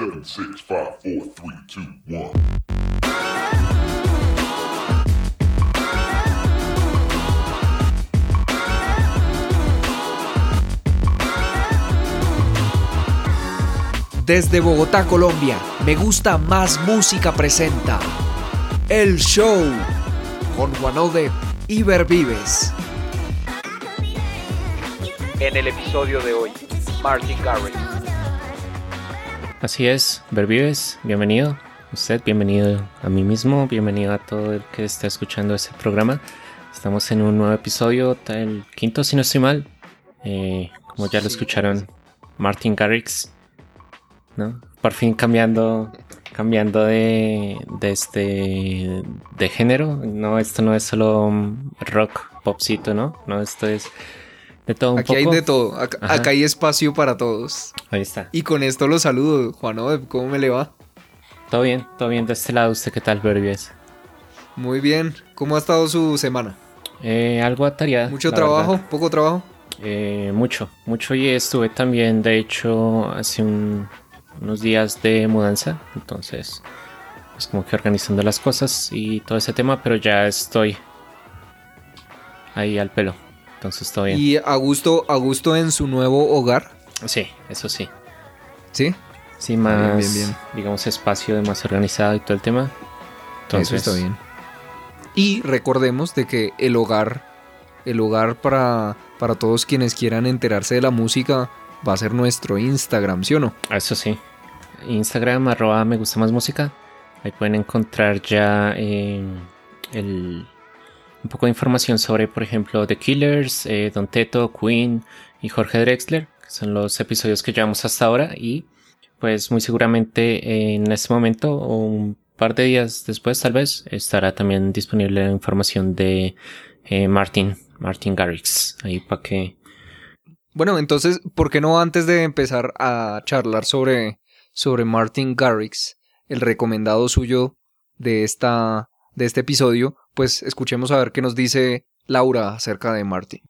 Seven, six, five, four, three, two, one. Desde Bogotá, Colombia, Me Gusta Más Música presenta El Show con Juanode y Vives. En el episodio de hoy, Martin Garrix. Así es, Vervives, bienvenido. Usted, bienvenido a mí mismo, bienvenido a todo el que está escuchando este programa. Estamos en un nuevo episodio, el quinto si no estoy mal. Eh, como ya lo escucharon, Martin Garrix, ¿no? Por fin cambiando, cambiando de, de este, de género. No, esto no es solo rock popcito, ¿no? No, esto es de todo un Aquí hay de todo. Acá, hay espacio para todos. Ahí está. Y con esto lo saludo, Juan. ¿Cómo me le va? Todo bien, todo bien de este lado. ¿Usted qué tal, Verbies? Muy bien. ¿Cómo ha estado su semana? Eh, algo atareada. ¿Mucho trabajo? ¿Poco trabajo? Eh, mucho, mucho. Y estuve también, de hecho, hace unos días de mudanza. Entonces, es como que organizando las cosas y todo ese tema. Pero ya estoy ahí al pelo. Entonces todo bien. ¿Y a gusto, a gusto en su nuevo hogar? Sí, eso sí. ¿Sí? Sí, más, digamos, espacio de más organizado y todo el tema. Entonces, eso está bien. Y recordemos de que el hogar, el hogar para, para todos quienes quieran enterarse de la música va a ser nuestro Instagram, ¿sí o no? Eso sí. Instagram, arroba me gusta más música. Ahí pueden encontrar ya eh, el, un poco de información sobre, por ejemplo, The Killers, eh, Don Teto, Queen y Jorge Drexler, que son los episodios que llevamos hasta ahora. Y pues muy seguramente en este momento o un par de días después tal vez estará también disponible la información de eh, Martin, Martin Garrix, ahí para que... Bueno, entonces, ¿por qué no antes de empezar a charlar sobre, sobre Martin Garrix, el recomendado suyo de esta de este episodio, pues escuchemos a ver qué nos dice Laura acerca de Martin.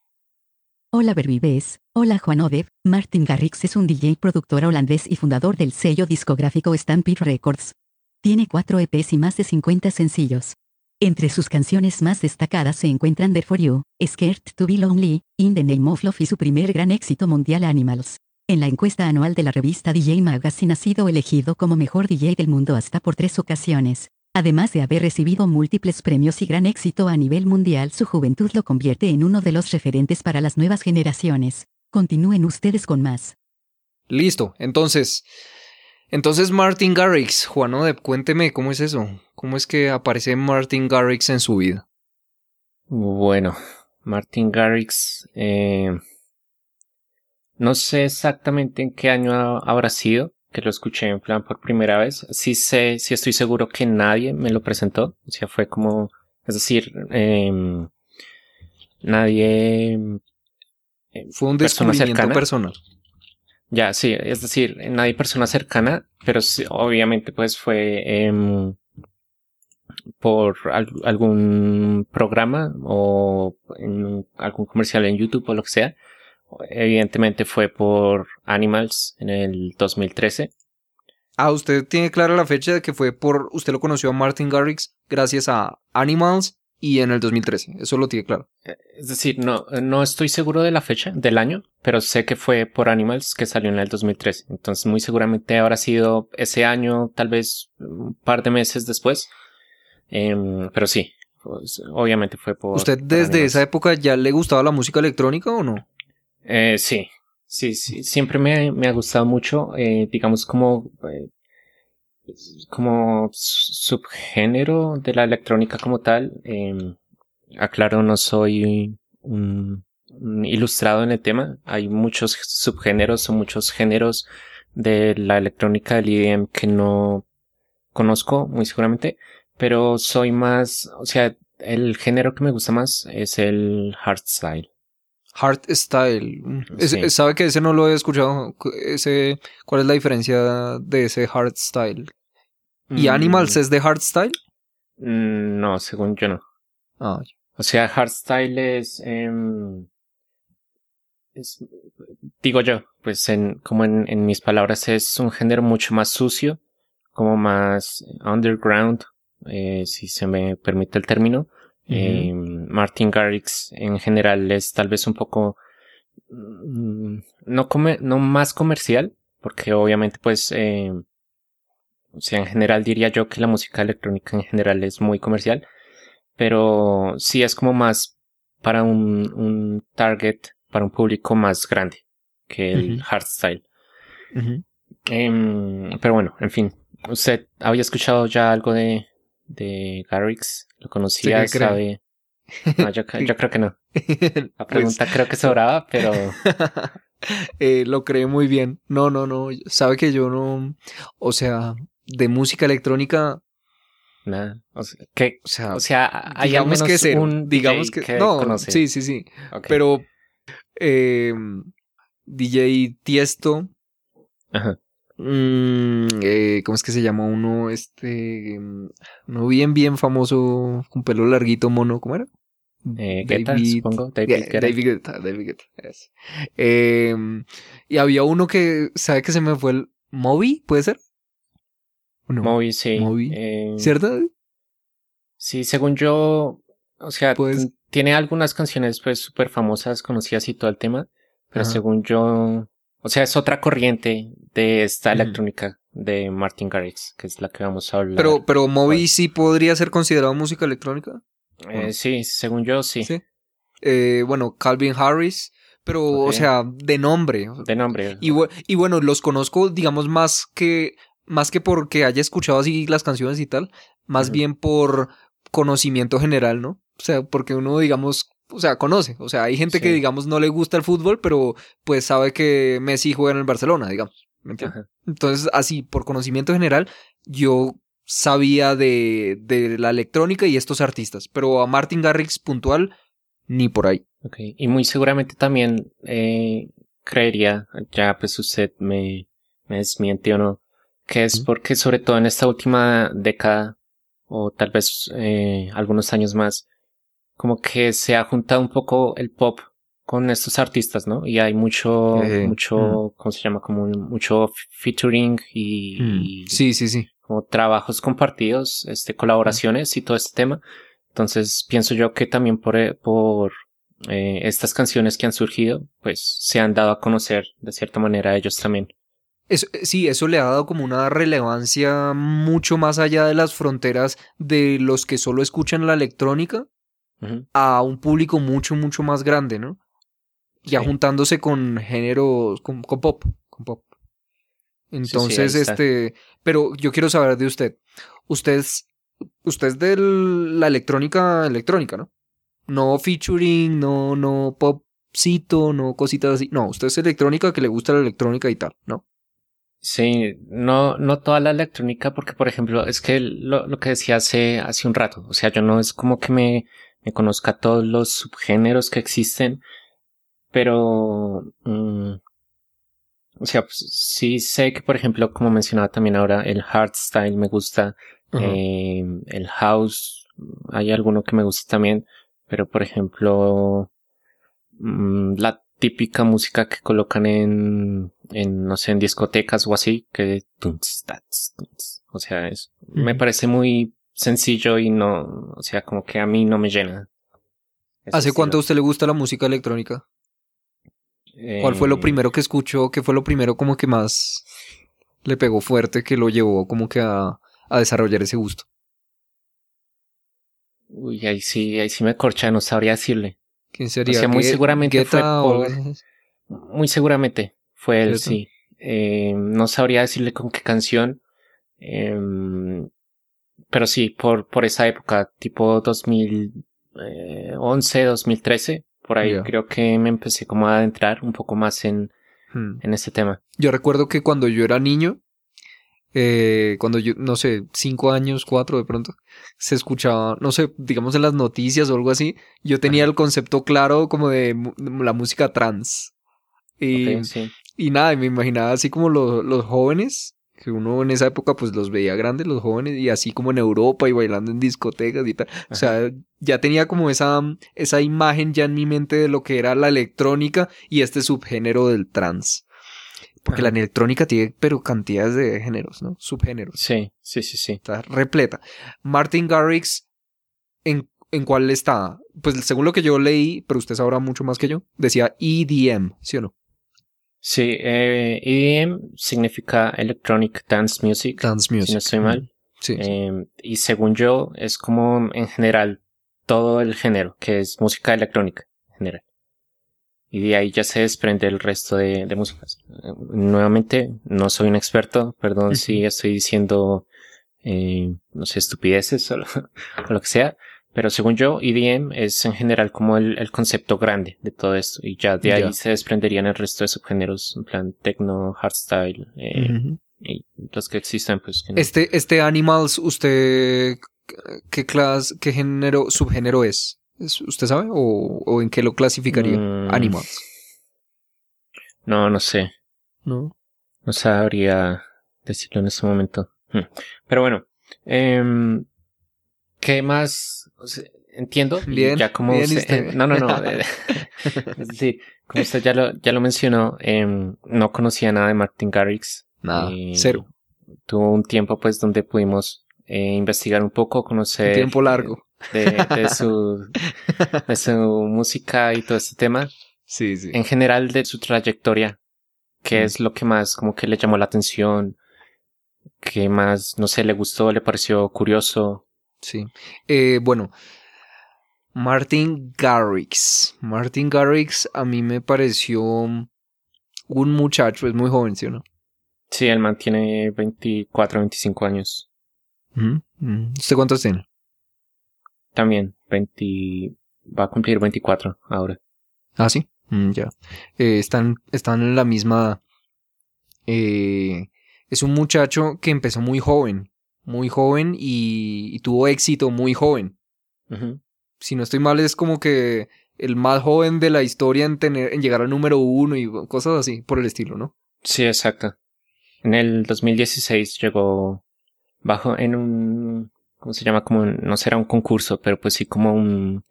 Hola Berbibes, hola Juan Odev, Martin Garrix es un DJ productor holandés y fundador del sello discográfico Stampede Records. Tiene cuatro EPs y más de 50 sencillos. Entre sus canciones más destacadas se encuentran There For You, Scared to Be Lonely, In the Name of Love y su primer gran éxito mundial Animals. En la encuesta anual de la revista DJ Magazine ha sido elegido como mejor DJ del mundo hasta por tres ocasiones. Además de haber recibido múltiples premios y gran éxito a nivel mundial, su juventud lo convierte en uno de los referentes para las nuevas generaciones. Continúen ustedes con más. Listo, entonces. Entonces Martin Garrix, Juan Odeb, cuénteme cómo es eso. ¿Cómo es que aparece Martin Garrix en su vida? Bueno, Martin Garrix, eh, no sé exactamente en qué año habrá sido, que lo escuché en plan por primera vez, sí sé, sí estoy seguro que nadie me lo presentó. O sea, fue como, es decir, em, nadie... Eh, fue un descubrimiento personal. Ya, sí, es decir, nadie persona cercana, pero obviamente pues fue em, por algún programa o en algún comercial en YouTube o lo que sea Evidentemente fue por Animals en el 2013. Ah, usted tiene clara la fecha de que fue por. Usted lo conoció a Martin Garrix gracias a Animals y en el 2013. Eso lo tiene claro. Eh, es decir, no, no estoy seguro de la fecha del año, pero sé que fue por Animals que salió en el 2013. Entonces, muy seguramente habrá sido ese año, tal vez un par de meses después. Em, pero sí, pues, obviamente fue por. ¿Usted desde esa época ya le gustaba la música electrónica o no? Eh, sí, sí, sí, siempre me, ha gustado mucho, eh, digamos como, eh, como subgénero de la electrónica como tal. Eh, aclaro, no soy un, ilustrado en el tema. Hay muchos subgéneros o muchos géneros de la electrónica del IDM que no conozco muy seguramente, pero soy más, o sea, el género que me gusta más es el hardstyle. Hardstyle. ¿Sabe que ese no lo he escuchado? Ese, ¿Cuál es la diferencia de ese hardstyle? ¿Y mm. Animals es de hardstyle? Mm, no, según yo no. Ah, o sea, hardstyle es, em, es, digo yo, pues en, como en, en mis palabras, es un género mucho más sucio, como más underground, eh, si se me permite el término. Eh, Martin Garrix en general es tal vez un poco mm, no, come, no más comercial, porque obviamente pues eh, o sea, en general diría yo que la música electrónica en general es muy comercial, pero sí es como más para un, un target, para un público más grande que el hardstyle. Em, pero bueno, en fin, ¿usted había escuchado ya algo de, de Garrix? ¿Lo conocía? Sí. ¿Sabe? No, yo, yo creo que no. La Pues, pregunta creo que sobraba, pero eh, lo cree muy bien. No, no, no. Sabe que yo no. O sea, de música electrónica. nada. O sea, que, O sea, o sea hay digamos menos que cero. un digamos DJ que. no, conoce. sí, sí, sí. Pero. eh, DJ Tiesto. Ajá. Mm, eh, ¿Cómo es que se llama uno? Este. mm, Uno bien, bien famoso. Con pelo larguito, mono. ¿Cómo era? Eh, Guetta, supongo. David Yeah, Guetta. David Guetta, David Guetta, yes. Eh, y había uno que, ¿sabe que se me fue el Moby? ¿Puede ser? ¿O no? Moby, sí. Moby. Eh, ¿Cierto? Sí, según yo, o sea, Pues- tiene algunas canciones pues súper famosas, conocidas y todo el tema, pero según yo, o sea, es otra corriente de esta electrónica de Martin Garrix, que es la que vamos a hablar. Pero, pero Moby sí podría ser considerado música electrónica. Eh, sí, según yo sí, Eh, bueno, Calvin Harris, pero, o sea, de nombre. de nombre. Y, y bueno, los conozco, digamos, más que, más que porque haya escuchado así las canciones y tal, más bien por conocimiento general, ¿no? O sea, porque uno, digamos, o sea, conoce. O sea, hay gente que, digamos, no le gusta el fútbol, pero pues sabe que Messi juega en el Barcelona, digamos. ¿Me entiendes? Entonces, así, por conocimiento general, yo sabía de, de la electrónica y estos artistas, pero a Martin Garrix puntual, ni por ahí. Ok, y muy seguramente también eh, creería, ya pues usted me, me desmiente o no, que es porque sobre todo en esta última década, o tal vez eh, algunos años más, como que se ha juntado un poco el pop con estos artistas, ¿no? Y hay mucho, Eh, mucho, ¿cómo se llama? Como un- mucho featuring y, y Sí, sí, sí. como trabajos compartidos, este, colaboraciones y todo este tema. Entonces pienso yo que también por, eh, por eh, estas canciones que han surgido, pues se han dado a conocer de cierta manera a ellos también. Eso- eh, sí, eso le ha dado como una relevancia mucho más allá de las fronteras de los que solo escuchan la electrónica A un público mucho, mucho más grande, ¿no? Ya Sí. juntándose con géneros, con, con pop, con pop. Entonces, este, pero yo quiero saber de usted. Usted es, usted es de la electrónica, electrónica, ¿no? No featuring, no, no popcito, no cositas así. No, usted es electrónica que le gusta la electrónica y tal, ¿no? Sí, no, no toda la electrónica, porque por ejemplo, es que lo, lo que decía hace, hace un rato, o sea, yo no es como que me, me conozca todos los subgéneros que existen, pero, mm, o sea, pues, sí sé que por ejemplo, como mencionaba también ahora, el hardstyle me gusta, eh, el house, hay alguno que me gusta también, pero por ejemplo, mm, la típica música que colocan en, en, no sé, en discotecas o así, que, o sea, es, me parece muy sencillo y no, o sea, como que a mí no me llena. ese ¿Hace cuánto a usted le gusta la música electrónica? ¿Cuál fue lo Eh, primero que escuchó? ¿Qué fue lo primero como que más le pegó fuerte que lo llevó como que a, a desarrollar ese gusto? Uy, ahí sí, ahí sí me corcha, no sabría decirle. ¿Quién sería? sea, muy seguramente fue o por-? Muy seguramente fue él, sí. Eh, no sabría decirle con qué canción. em, pero sí, por, por esa época, tipo eh, 2011, 2013, por ahí creo que me empecé como a adentrar un poco más en, Hmm. en este tema. Yo recuerdo que cuando yo era niño, eh, cuando yo, no sé, cinco años, cuatro de pronto, se escuchaba, no sé, digamos en las noticias o algo así, yo tenía el concepto claro como de la música trans. Y, Ok, sí. y nada, y me imaginaba así como los, los jóvenes, que uno en esa época pues los veía grandes, los jóvenes, y así como en Europa y bailando en discotecas y tal. O sea, ya tenía como esa, esa imagen ya en mi mente de lo que era la electrónica y este subgénero del trans. Porque Ajá. la electrónica tiene, pero cantidades de géneros, ¿no? Subgéneros. Sí, sí, sí, sí. Está repleta. Martin Garrix, ¿en, ¿en cuál está? Pues según lo que yo leí, pero usted sabrá mucho más que yo, decía EDM, ¿sí o no? Sí, eh, EDM significa Electronic Dance Music, Dance music. si no estoy mal. Sí. sí. Eh, y según yo, es como en general todo el género, que es música electrónica en general. Y de ahí ya se desprende el resto de, de músicas. Eh, nuevamente, no soy un experto, perdón si estoy diciendo, eh, no sé, estupideces o lo, o lo que sea. Pero según yo, EDM es en general como el, el concepto grande de todo esto. Y ya de ahí se desprenderían el resto de subgéneros, en plan techno, hardstyle, eh, y los que existen, pues. que no- Este, este Animals, ¿usted qué clase, qué género, subgénero es? ¿Es- ¿Usted sabe? ¿O, o en qué lo clasificaría? Mm. Animals. No, no sé. ¿No? No sabría decirlo en este momento. Hmm. Pero bueno, em, ¿qué más? O sea, entiendo. Bien, Ya como bien, usted- usted. no, no, no. eh, es decir, como usted ya lo, ya lo mencionó, em, no conocía nada de Martin Garrix. Nada, cero. Tuvo un tiempo, pues, donde pudimos eh, investigar un poco, conocer. Un tiempo largo. De, de su, de su música y todo este tema. Sí, sí. en general de su trayectoria, ¿qué Mm. es lo que más como que le llamó la atención? ¿Qué más, no sé, le gustó, le pareció curioso? Sí. Eh, bueno, Martin Garrix. Martin Garrix a mí me pareció un muchacho, es muy joven, ¿sí o no? Sí, el man tiene 24, 25 años. ¿Usted cuántos tiene? También 20, va a cumplir 24 ahora. Ah, sí. Mm, ya. Eh, están, están en la misma. Eh, es un muchacho que empezó muy joven. Muy joven y, y tuvo éxito muy joven. Si no estoy mal, es como que el más joven de la historia en tener, en llegar al número uno y cosas así, por el estilo, ¿no? Sí, exacto. En el 2016 llegó bajo en un, ¿cómo se llama? Como, un- no será un concurso, pero pues sí como un,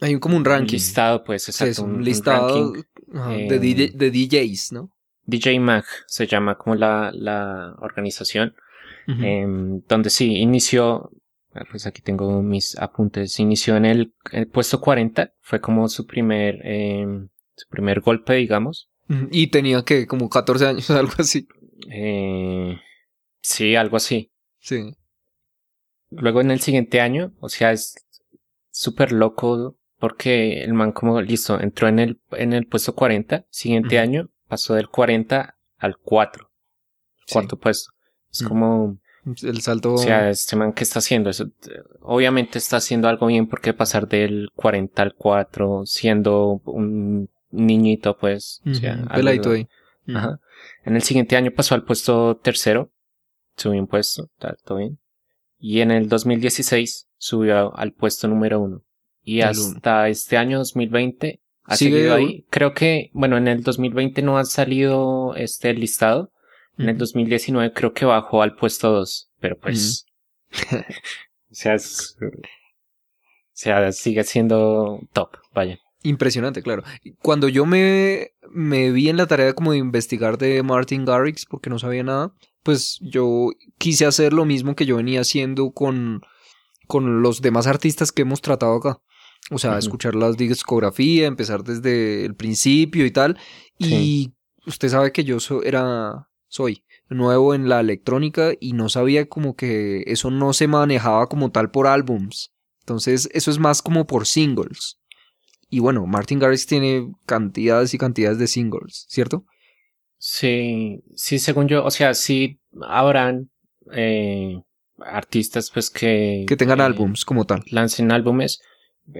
Hay un- como un un ranking. listado, pues, Sí, exacto. es un, listado ajá, eh, de, DJ de DJs, ¿no? DJ Mag se llama como la, la organización. Em, donde sí inició, pues aquí tengo mis apuntes, inició en el, el puesto 40, fue como su primer, em, su primer golpe, digamos. Y tenía que como 14 años, algo así. Eh, sí, algo así. Sí. Luego en el siguiente año, o sea, es súper loco porque el man como, listo, entró en el, en el puesto 40, siguiente año pasó del 40 al 4, Sí. cuarto puesto. Es Ujú. como, El salto. O sea, este man, ¿qué está haciendo? Eso, obviamente está haciendo algo bien porque pasar del 40 al 4 siendo un niñito, pues. o sea, peladito ahí. Ajá. En el siguiente año pasó al puesto tercero. Subió un puesto, todo bien. Y en el 2016 subió al puesto número uno. Y uno. hasta este año 2020 ha Sigue seguido ahí. Creo que, bueno, en el 2020 no ha salido este listado. En el Ujú. 2019 creo que bajó al puesto 2, pero pues... o sea, es- o sea, sigue siendo top, vaya. Impresionante, claro. Cuando yo me, me vi en la tarea como de investigar de Martin Garrix, porque no sabía nada, pues yo quise hacer lo mismo que yo venía haciendo con, con los demás artistas que hemos tratado acá. O sea, escuchar la discografía, empezar desde el principio y tal. Y usted sabe que yo so- era, soy nuevo en la electrónica y no sabía como que eso no se manejaba como tal por álbums. Entonces, eso es más como por singles. Y bueno, Martin Garrix tiene cantidades y cantidades de singles, ¿cierto? Sí, sí, según yo, o sea, sí habrán eh, artistas pues que... Que tengan eh, álbums como tal. Lancen álbumes.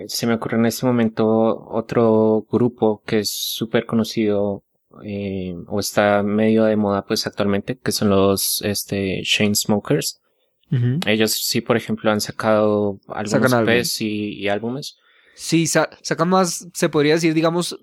Se me ocurre en este momento otro grupo que es súper conocido eh, o está medio de moda pues actualmente, que son los este, Shane Smokers. Ellos sí, por ejemplo, han sacado algunos EPs y, y álbumes. Sí, sa- sacan más, se podría decir, digamos,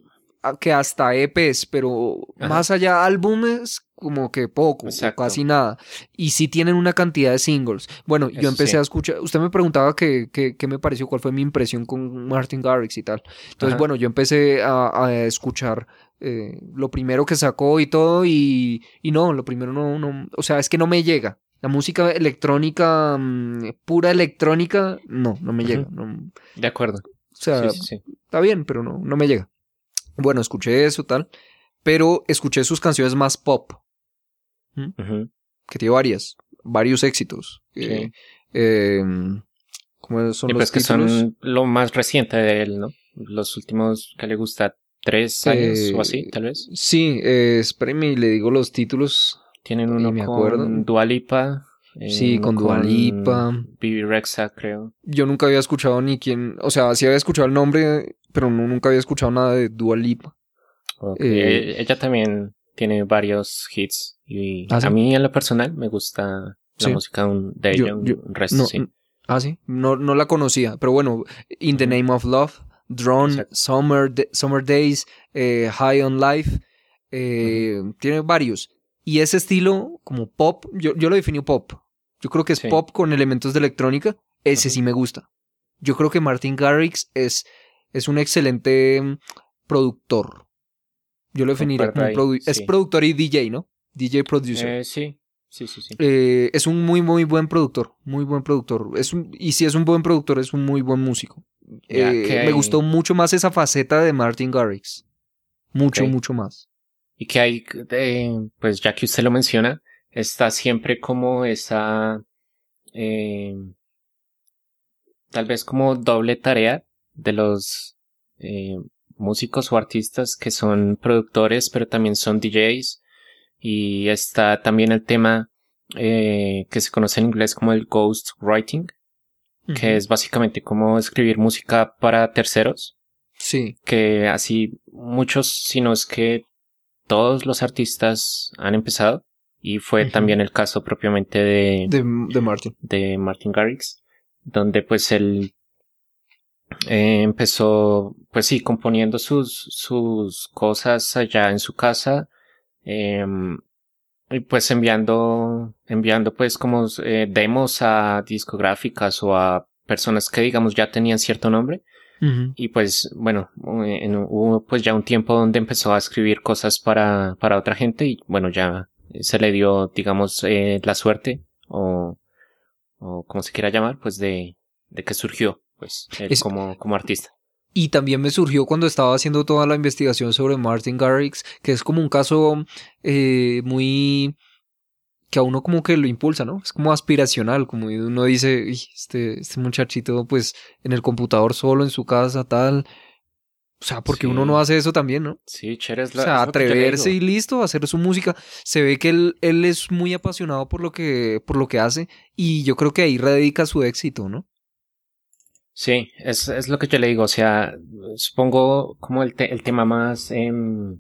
que hasta EPs, pero Ajá. más allá álbumes, como que poco, o casi nada. Y sí tienen una cantidad de singles. Bueno, yo empecé sí. a escuchar, usted me preguntaba qué qué- qué me pareció, cuál fue mi impresión con Martin Garrix y tal. Entonces, Ajá. bueno, yo empecé a, a escuchar eh, lo primero que sacó y todo, y, y no, lo primero no, no, o sea, es que no me llega. La música electrónica, mm, pura electrónica, no, no me llega. No- De acuerdo. o sea, Sí, sí, sí. está bien, pero no, no me llega. Bueno, escuché eso, tal, pero escuché sus canciones más pop, Ujú. que tiene varias, varios éxitos. Eh, eh, ¿Cómo son Y los pues que son lo más reciente de él, ¿no? Los últimos que le gusta tres años Eh, o así, tal vez. Sí, eh, espéreme y le digo los títulos. Tienen uno me acuerdo. con Dua Lipa. eh, Sí, con Dua Lipa. Bibi Rexa, creo. Yo nunca había escuchado ni quién, o sea, sí había escuchado el nombre, pero no, nunca había escuchado nada de Dua Lipa. Ok, Eh, Ella también tiene varios hits. Y ¿Ah, sí? a mí en lo personal me gusta la Sí. música un- de Yo- ella, un yo- resto, No, sí. n- Ah, sí, no, no la conocía, pero bueno, In the. Name of Love, Drone. Summer, Summer Days, eh, High on Life, eh, tiene varios. Y ese estilo como pop, yo, yo lo defino pop. Yo creo que es Sí. pop con elementos de electrónica, ese sí me gusta. Yo creo que Martin Garrix es, es un excelente mm, productor. Yo lo definiría como es productor y DJ, ¿no? DJ producer. Eh, sí, sí, sí, sí. Eh, es un muy, muy buen productor. Muy buen productor. Es un, y si es un buen productor, es un muy buen músico. Eh, Me hay- gustó mucho más esa faceta de Martin Garrix. Mucho, mucho más. Y que hay, eh, pues ya que usted lo menciona, está siempre como esa, eh, tal vez como doble tarea de los músicos o artistas que son productores, pero también son DJs. Y está también el tema que se conoce en inglés como el ghost writing, que es básicamente como escribir música para terceros Sí. que así muchos, si no es que todos los artistas han empezado. Y fue también el caso propiamente de, De, de Martin. de Martin Garrix, donde pues él eh, empezó, pues sí, componiendo sus, sus cosas allá en su casa, em, pues enviando, enviando pues como eh, demos a discográficas o a personas que digamos ya tenían cierto nombre y pues, bueno, en- hubo pues ya un tiempo donde empezó a escribir cosas para, para otra gente y bueno, ya se le dio, digamos, eh, la suerte o, o como se quiera llamar, pues de, de que surgió, pues, él Es- como, como artista. Y también me surgió cuando estaba haciendo toda la investigación sobre Martin Garrix, que es como un caso eh, muy que a uno como que lo impulsa, ¿no? Es como aspiracional, como uno dice, "Ey, este, este muchachito pues en el computador solo en su casa, tal. O sea, porque Sí. uno no hace eso también, ¿no? Sí. Es O sea, atreverse y listo, hacer su música. Se ve que él, él es muy apasionado por lo que, por lo que hace y yo creo que ahí radica su éxito, ¿no? Sí, es, es lo que yo le digo. O sea, supongo como el, te- el tema más, em,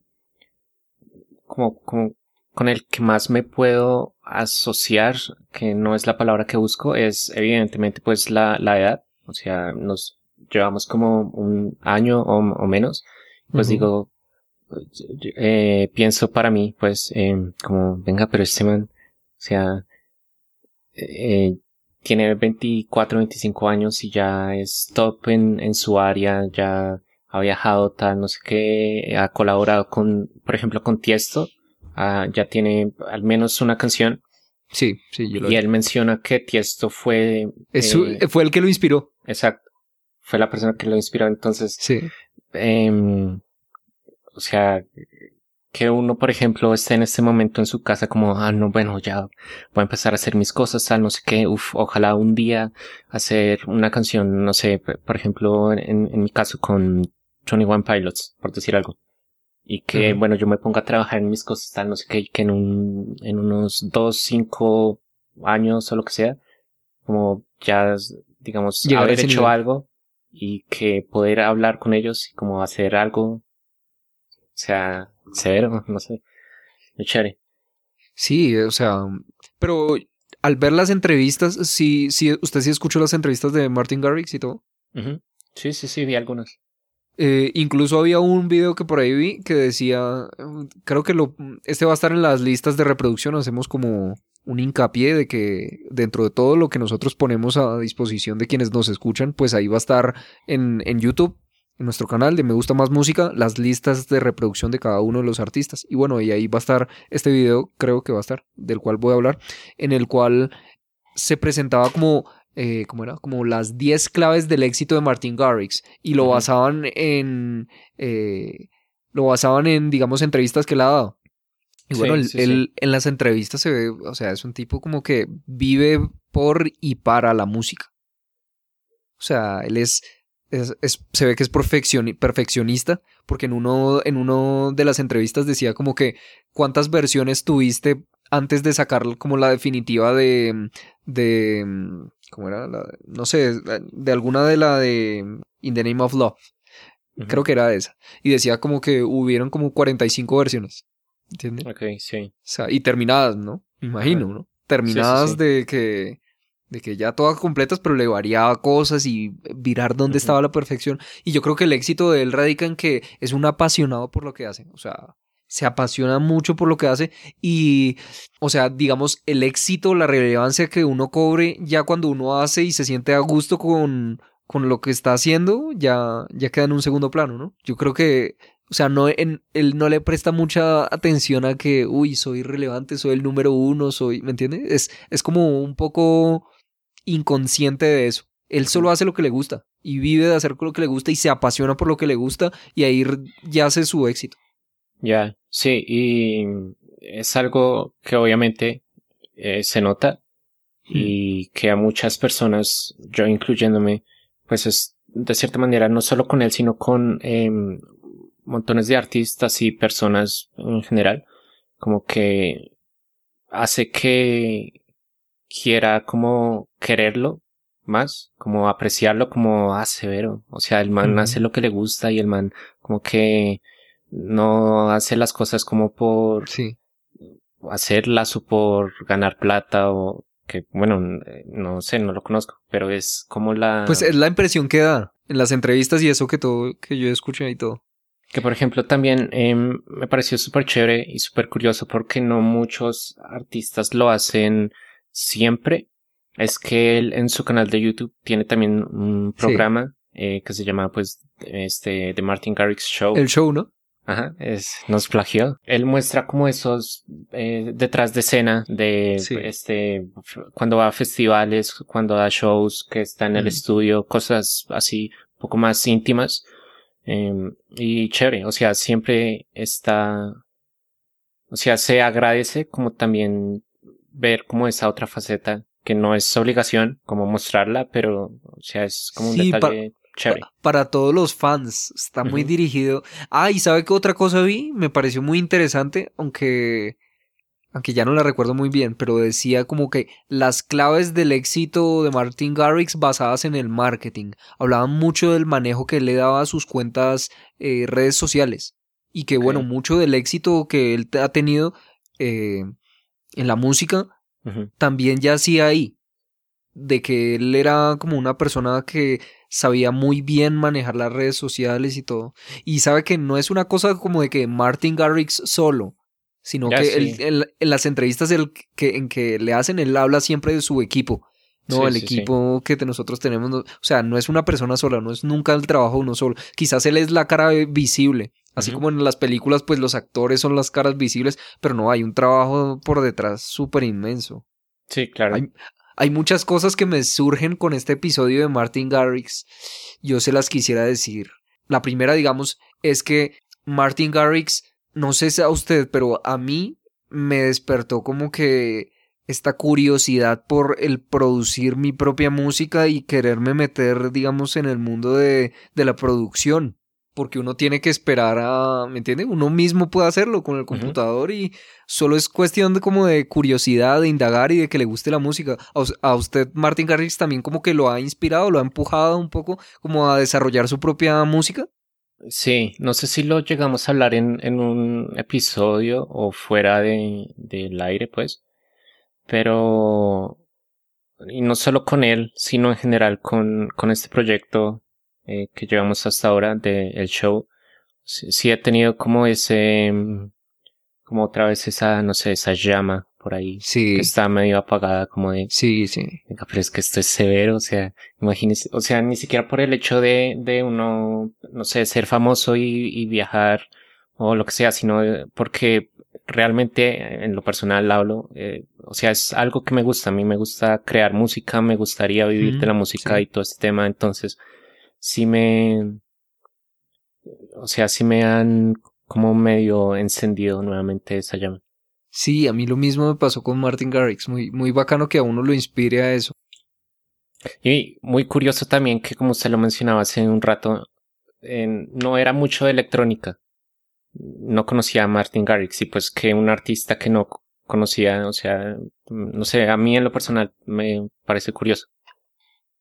como, como con el que más me puedo asociar, que no es la palabra que busco, es evidentemente pues la, la edad. O sea, nos llevamos como un año o, o menos. Pues digo, eh, pienso para mí, pues, em, como, venga, pero este man, o sea, eh, tiene 24, 25 años y ya es top en, en su área, ya ha viajado tal, no sé qué, ha colaborado con, por ejemplo, con Tiesto, ah, ya tiene al menos una canción Sí, sí, yo lo y él menciona que Tiesto fue, Es su- eh, fue el que lo inspiró. exacto, fue la persona que lo inspiró, entonces, Sí. em, o sea, que uno, por ejemplo, esté en este momento en su casa como, ah, no, bueno, ya voy a empezar a hacer mis cosas, tal, no sé qué, uf, ojalá un día hacer una canción, no sé, por ejemplo, en, en mi caso con Johnny One Pilots, por decir algo. Y que, bueno, yo me ponga a trabajar en mis cosas, tal, no sé qué, y que en un, en unos dos, cinco años o lo que sea, como ya, digamos, Llegar haber hecho nivel. algo y que poder hablar con ellos y como hacer algo, o sea, severo, no sé, muy chévere. Sí, o sea, pero al ver las entrevistas, sí, sí, usted sí escuchó las entrevistas de Martin Garrix y todo. Sí, sí, sí, vi algunos. Eh, incluso había un video que por ahí vi que decía, creo que lo, este va a estar en las listas de reproducción, hacemos como un hincapié de que dentro de todo lo que nosotros ponemos a disposición de quienes nos escuchan, pues ahí va a estar en, en YouTube, en nuestro canal de Me Gusta Más Música las listas de reproducción de cada uno de los artistas. Y bueno, y ahí va a estar este video, creo que va a estar, del cual voy a hablar, en el cual se presentaba como, eh, ¿cómo era? Como las 10 claves del éxito de Martin Garrix y lo basaban en, eh, lo basaban en, digamos, entrevistas que él ha dado. Y bueno, él, sí, sí. él en las entrevistas se ve, o sea, es un tipo como que vive por y para la música. O sea, él es, es- es- se ve que es perfeccioni- perfeccionista, porque en uno, en uno de las entrevistas decía como que cuántas versiones tuviste antes de sacar como la definitiva de, de, ¿cómo era? La- no sé, de alguna de la de In the Name of Love. Creo que era esa. Y decía como que hubieron como 45 versiones. ¿Entiendes? Ok, sí. O sea, y terminadas, ¿no? Me imagino, ¿no? Terminadas sí. de que de que ya todas completas, pero le variaba cosas y virar dónde estaba la perfección. Y yo creo que el éxito de él radica en que es un apasionado por lo que hace. O sea, se apasiona mucho por lo que hace y, o sea, digamos, el éxito, la relevancia que uno cobre ya cuando uno hace y se siente a gusto con, con lo que está haciendo, ya, ya queda en un segundo plano, ¿no? Yo creo que, o sea, no, en, él no le presta mucha atención a que, uy, soy relevante, soy el número uno, soy, ¿me entiendes? Es, es como un poco inconsciente de eso. Él solo hace lo que le gusta y vive de hacer lo que le gusta y se apasiona por lo que le gusta y ahí r- yace su éxito. Ya, sí, y es algo que obviamente eh, se nota y que a muchas personas, yo incluyéndome, pues es de cierta manera no solo con él, sino con em, montones de artistas y personas en general, como que hace que quiera como quererlo más, como apreciarlo como ah, severo, o sea, el man hace lo que le gusta y el man como que no hace las cosas como por Sí. hacerlas o por ganar plata o que bueno, eh, no sé, no lo conozco, pero es como la Pues es la impresión que da en las entrevistas y eso que todo, que yo escuché y todo. que por ejemplo también em, me pareció súper chévere y súper curioso porque no muchos artistas lo hacen siempre. Es que él en su canal de YouTube tiene también un Sí. programa eh, que se llama pues este The Martin Garrix Show. El show, ¿no? Ajá, es, nos plagió. Él muestra como esos eh, detrás de escena de Sí. este cuando va a festivales, cuando da shows, que está en el estudio, cosas así un poco más íntimas. Em, y chévere, o sea, siempre está, o sea, se agradece como también ver como esa otra faceta que no es obligación como mostrarla, pero o sea, es como un Sí, detalle chévere. Pa- Para todos los fans, está muy dirigido. Ah, y ¿sabe qué otra cosa vi? Me pareció muy interesante, aunque, aunque ya no la recuerdo muy bien, pero decía como que las claves del éxito de Martin Garrix basadas en el marketing. Hablaban mucho del manejo que él le daba a sus cuentas eh, redes sociales. Y que, bueno, mucho del éxito que él ha tenido eh, en la música también ya hacía ahí. De que él era como una persona que sabía muy bien manejar las redes sociales y todo. Y sabe que no es una cosa como de que Martin Garrix solo, sino Ya, que sí. él- él- en las entrevistas él- que, en que le hacen, él habla siempre de su equipo. No, Sí, el sí, equipo que nosotros tenemos, no- o sea, no es una persona sola, no es nunca el trabajo de uno solo. Quizás él es la cara visible, así como en las películas, pues los actores son las caras visibles, pero no, hay un trabajo por detrás súper inmenso. Sí, claro. Hay- Hay muchas cosas que me surgen con este episodio de Martin Garrix. Yo se las quisiera decir. La primera, digamos, es que Martin Garrix, no sé si a usted, pero a mí me despertó como que esta curiosidad por el producir mi propia música y quererme meter, digamos, en el mundo de, de la producción. Porque uno tiene que esperar a, ¿me entiende? Uno mismo puede hacerlo con el computador y solo es cuestión de como de curiosidad, de indagar y de que le guste la música. A, us- a usted, Martin Garrix, también como que lo ha inspirado, lo ha empujado un poco como a desarrollar su propia música. Sí, no sé si lo llegamos a hablar en, en un episodio o fuera de, del aire, pues. Pero, y no solo con él, sino en general con, con este proyecto eh, que llevamos hasta ahora del show. Sí, sí he tenido como ese, mm, como otra vez esa, no sé, esa llama por ahí Sí, que está medio apagada como de sí, sí. Pero es que esto es severo, o sea, imagínese, o sea, ni siquiera por el hecho de, de uno, no sé, ser famoso y, y viajar o lo que sea, sino eh, porque realmente eh, en lo personal hablo, eh, o sea, es algo que me gusta, a mí me gusta crear música, me gustaría vivir de la música sí. y todo este tema, entonces sí me, o sea, sí me han como medio encendido nuevamente esa llama. Sí, a mí lo mismo me pasó con Martin Garrix. Muy, muy bacano que a uno lo inspire a eso. Y muy curioso también que, como usted lo mencionaba hace un rato, en- no era mucho de electrónica. No conocía a Martin Garrix y pues que un artista que no conocía, o sea, no sé, a mí en lo personal me parece curioso.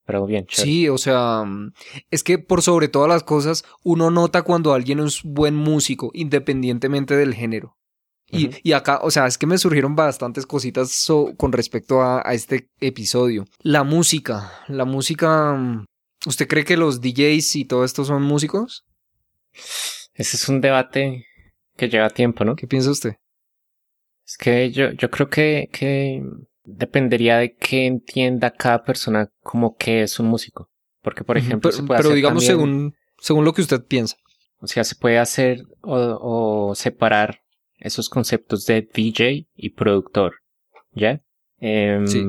Pero bien, chévere. Sí, o sea, mm, es que por sobre todas las cosas, uno nota cuando alguien es buen músico, independientemente del género. Y, y acá, o sea, es que me surgieron bastantes cositas so- con respecto a, a este episodio. La música, la música, mm, ¿usted cree que los DJs y todo esto son músicos? Ese es un debate que lleva tiempo, ¿no? ¿Qué piensa usted? Es que yo, yo creo que, que dependería de que entienda cada persona como que es un músico. Porque, por ejemplo, pero, se puede pero hacer digamos también- según, según lo que usted piensa. O sea, se puede hacer o, o separar esos conceptos de DJ y productor. ¿Ya? Em, Sí.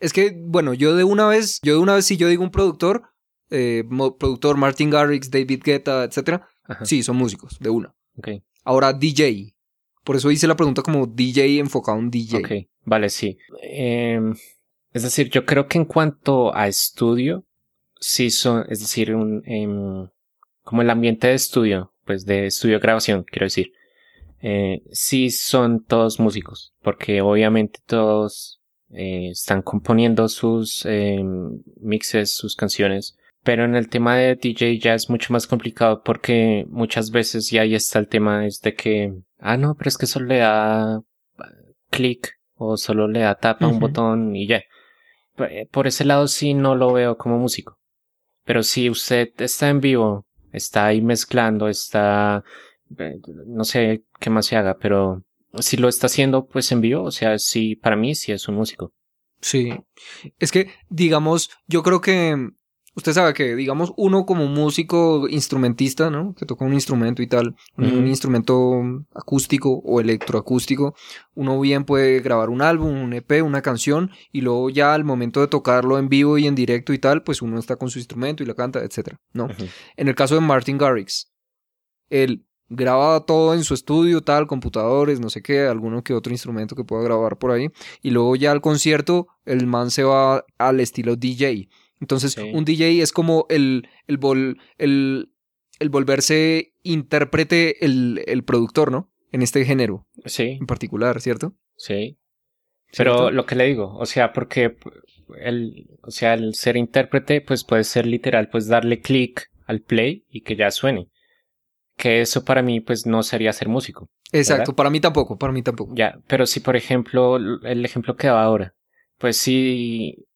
Es que, bueno, yo de una vez, yo de una vez si yo digo un productor, eh, productor Martin Garrix, David Guetta, etcétera, sí, son músicos, de una. ok, Ahora DJ. Por eso hice la pregunta como DJ enfocado en DJ. ok, vale, sí. Em, es decir, yo creo que en cuanto a estudio, sí son, es decir, un, em, como el ambiente de estudio, pues de estudio grabación, quiero decir, eh, sí son todos músicos, porque obviamente todos eh, están componiendo sus em, mixes, sus canciones, pero en el tema de DJ ya es mucho más complicado porque muchas veces ya ahí está el tema es de que, ah, no, pero es que solo le da eh, clic o solo le da tapa un botón y ya. P- Por ese lado sí no lo veo como músico. Pero si usted está en vivo, está ahí mezclando, está, eh, no sé qué más se haga, pero si lo está haciendo pues en vivo, o sea, sí, para mí sí es un músico. Sí. Es que, digamos, yo creo que usted sabe que, digamos, uno como músico instrumentista, ¿no? Que toca un instrumento y tal, un, instrumento acústico o electroacústico, uno bien puede grabar un álbum, un EP, una canción, y luego ya al momento de tocarlo en vivo y en directo y tal, pues uno está con su instrumento y lo canta, etcétera, ¿no? En el caso de Martin Garrix, él graba todo en su estudio, tal, computadores, no sé qué, alguno que otro instrumento que pueda grabar por ahí, y luego ya al concierto el man se va al estilo DJ. Entonces, Sí. un DJ es como el, el, vol- el, el volverse intérprete, el, el productor, ¿no? En este género Sí, en particular, ¿cierto? sí. Pero ¿Cierto? lo que le digo, o sea, porque el, o sea, el ser intérprete, pues puede ser literal, pues darle clic al play y que ya suene. Que eso para mí, pues no sería ser músico. Exacto, ¿verdad? para mí tampoco, para mí tampoco. Ya, pero si por ejemplo, el ejemplo que daba ahora, pues si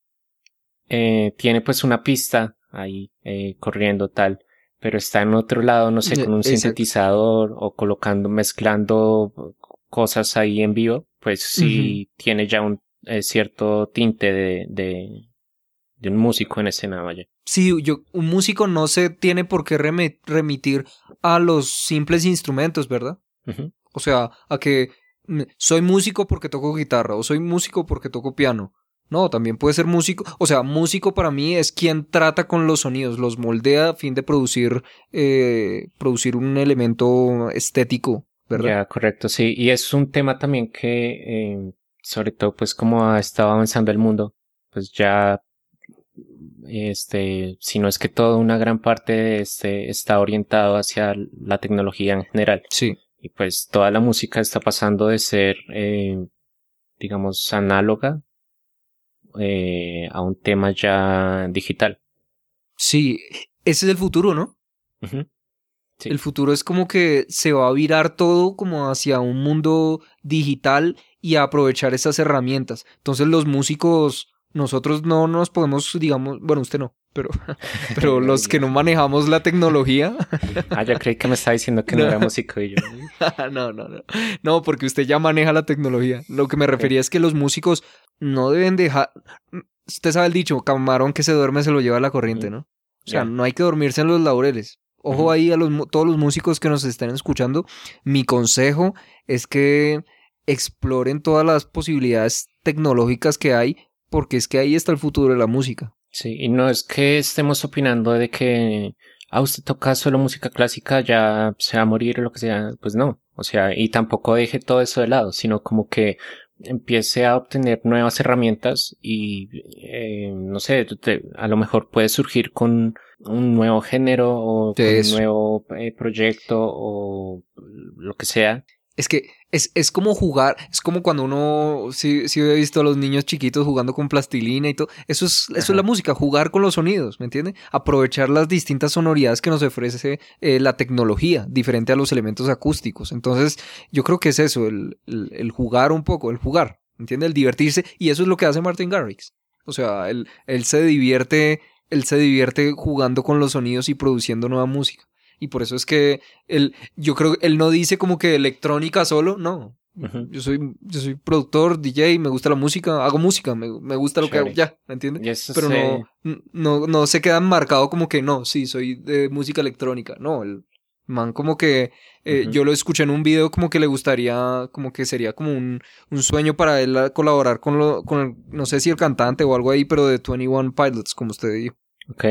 eh, tiene pues una pista ahí eh, corriendo tal, pero está en otro lado, no sé, Eh, con un exacto. sintetizador o colocando, mezclando cosas ahí en vivo, pues sí tiene ya un eh, cierto tinte de, de, de un músico en escena, vaya. Sí, yo, un músico no se tiene por qué remitir a los simples instrumentos, ¿verdad? O sea, a que soy músico porque toco guitarra o soy músico porque toco piano. No, también puede ser músico. O sea, músico para mí es quien trata con los sonidos, los moldea a fin de producir, eh, producir un elemento estético, ¿verdad? Ya, correcto, sí. Y es un tema también que, eh, sobre todo, pues como ha estado avanzando el mundo, pues ya, este, si no es que toda una gran parte de este está orientado hacia la tecnología en general. Sí, Y pues toda la música está pasando de ser, eh, digamos, análoga eh, a un tema ya digital. sí. Ese es el futuro, ¿no? Sí. El futuro es como que se va a virar todo como hacia un mundo digital y a aprovechar esas herramientas. Entonces los músicos nosotros no nos podemos, digamos, bueno, usted no, pero, pero los que no manejamos la tecnología. ah, yo creí que me estaba diciendo que no, era músico y yo. no, no, no. No, porque usted ya maneja la tecnología. Lo que me refería es que los músicos no deben dejar. Usted sabe el dicho, camarón que se duerme se lo lleva a la corriente, ¿no? O sea, no hay que dormirse en los laureles. Ojo ahí a los, todos los músicos que nos estén escuchando. Mi consejo es que exploren todas las posibilidades tecnológicas que hay, porque es que ahí está el futuro de la música. Sí, y no es que estemos opinando de que a ah, usted toca solo música clásica, ya se va a morir o lo que sea. Pues no. O sea, y tampoco deje todo eso de lado, sino como que empiece a obtener nuevas herramientas y eh, no sé, a lo mejor puede surgir con un nuevo género o un nuevo eh, proyecto o lo que sea. Es que es, es, como jugar, es como cuando uno, si, si he visto a los niños chiquitos jugando con plastilina y todo, eso es, eso es la música, jugar con los sonidos, ¿me entiende? Aprovechar las distintas sonoridades que nos ofrece eh, la tecnología, diferente a los elementos acústicos. Entonces, yo creo que es eso, el, el, jugar un poco, el jugar, ¿me entiende? El divertirse, y eso es lo que hace Martin Garrix. O sea, él, él se divierte, él se divierte jugando con los sonidos y produciendo nueva música. Y por eso es que él, yo creo que él no dice como que electrónica solo, no. Yo soy, yo soy productor, DJ, me gusta la música, hago música, me, gusta lo que hago, ya, ¿me entiendes? Pero no, no, no se queda marcado como que no, sí, soy de música electrónica. No, el man como que eh, yo lo escuché en un video como que le gustaría, como que sería como un, un sueño para él colaborar con lo, con el, no sé si el cantante o algo ahí, pero de 21 Pilots, como usted dijo. Ok.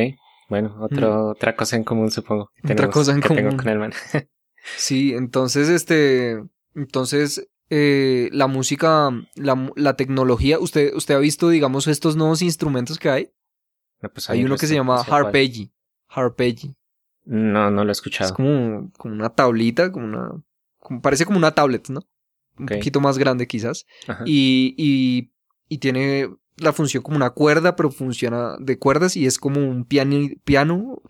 Bueno, otro, otra cosa en común, supongo. otra cosa en común. con el man. sí, entonces, este, entonces, eh, la música, la, la, tecnología, usted, usted ha visto, digamos, estos nuevos instrumentos que hay. pues hay uno que se llama Harpeggi. Harpeggi. No, no lo he escuchado. Es como, como una tablita, como una, parece como una tablet, ¿no? Un poquito más grande quizás. Y, y, y tiene la función como una cuerda, pero funciona de cuerdas y es como un piano. piano.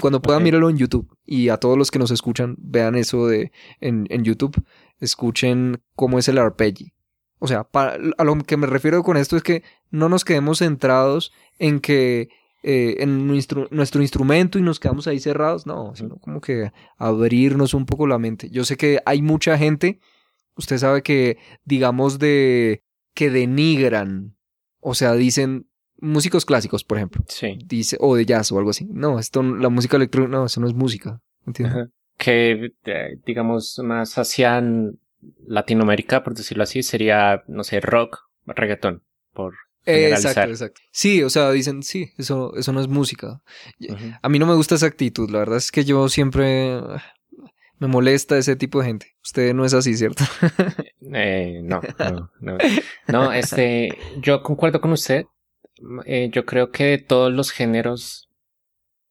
Cuando puedan, míralo en YouTube. Y a todos los que nos escuchan, vean eso de en, en YouTube. Escuchen cómo es el arpeggi. O sea, a lo que me refiero con esto es que no nos quedemos centrados en que eh, en nuestro, nuestro instrumento y nos quedamos ahí cerrados. No, sino como que abrirnos un poco la mente. Yo sé que hay mucha gente, usted sabe que, digamos, de que denigran o sea, dicen músicos clásicos, por ejemplo. Sí. Dice, o de jazz o algo así. No, esto, la música electrónica, no, eso no es música. ¿Entiendes? Que, eh, digamos, más hacia Latinoamérica, por decirlo así, sería, no sé, rock, reggaetón, por Exacto, exacto. Sí, o sea, dicen, sí, eso, eso no es música. A mí no me gusta esa actitud, la verdad es que yo siempre me molesta ese tipo de gente. Usted no es así, ¿cierto? eh, no, no, no. No, este, yo concuerdo con usted. Eh, yo creo que de todos los géneros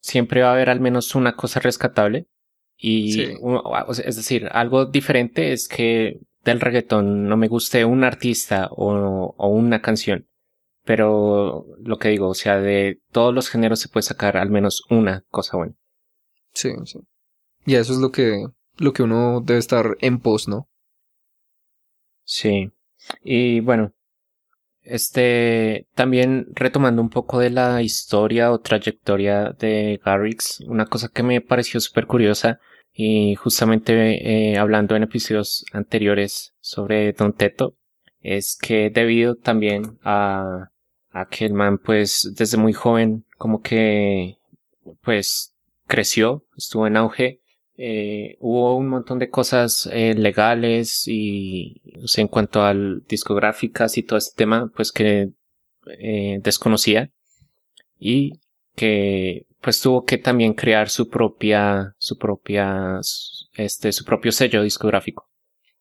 siempre va a haber al menos una cosa rescatable. Y, es decir, algo diferente es que del reggaetón no me guste un artista o, o una canción. Pero lo que digo, o sea, de todos los géneros se puede sacar al menos una cosa buena. Sí, sí. Y eso es lo que lo que uno debe estar en pos, ¿no? Sí. Y bueno, este, también retomando un poco de la historia o trayectoria de Garrix, una cosa que me pareció súper curiosa y justamente eh, hablando en episodios anteriores sobre Don Teto, es que debido también a, a que el man pues desde muy joven como que pues creció, estuvo en auge eh, hubo un montón de cosas eh, legales y en cuanto al discográficas y todo este tema, pues que eh, desconocía y que pues tuvo que también crear su propia, su propia, este, su propio sello discográfico.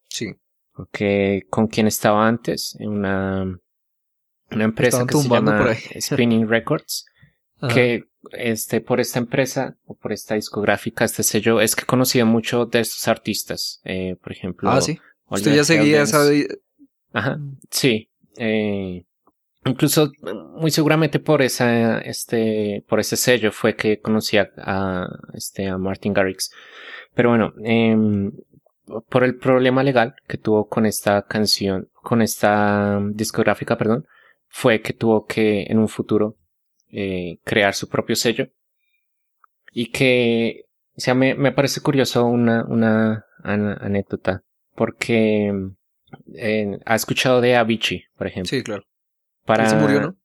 Sí. Porque con quien estaba antes, en una, una empresa que se llama Spinning Records, que este, por esta empresa o por esta discográfica, este sello, es que he conocido mucho de estos artistas. Eh, por ejemplo. Ah, sí. Usted ya seguía esa. Ajá. Sí. Eh, incluso, muy seguramente por esa, este, por ese sello fue que conocí a, este, a Martin Garrix. Pero bueno, eh, por el problema legal que tuvo con esta canción, con esta discográfica, perdón, fue que tuvo que en un futuro eh, crear su propio sello y que, o sea, me, me parece curioso una, una an- anécdota porque eh, ha escuchado de Avicii, por ejemplo. Sí, claro. Para... Se murió, ¿no?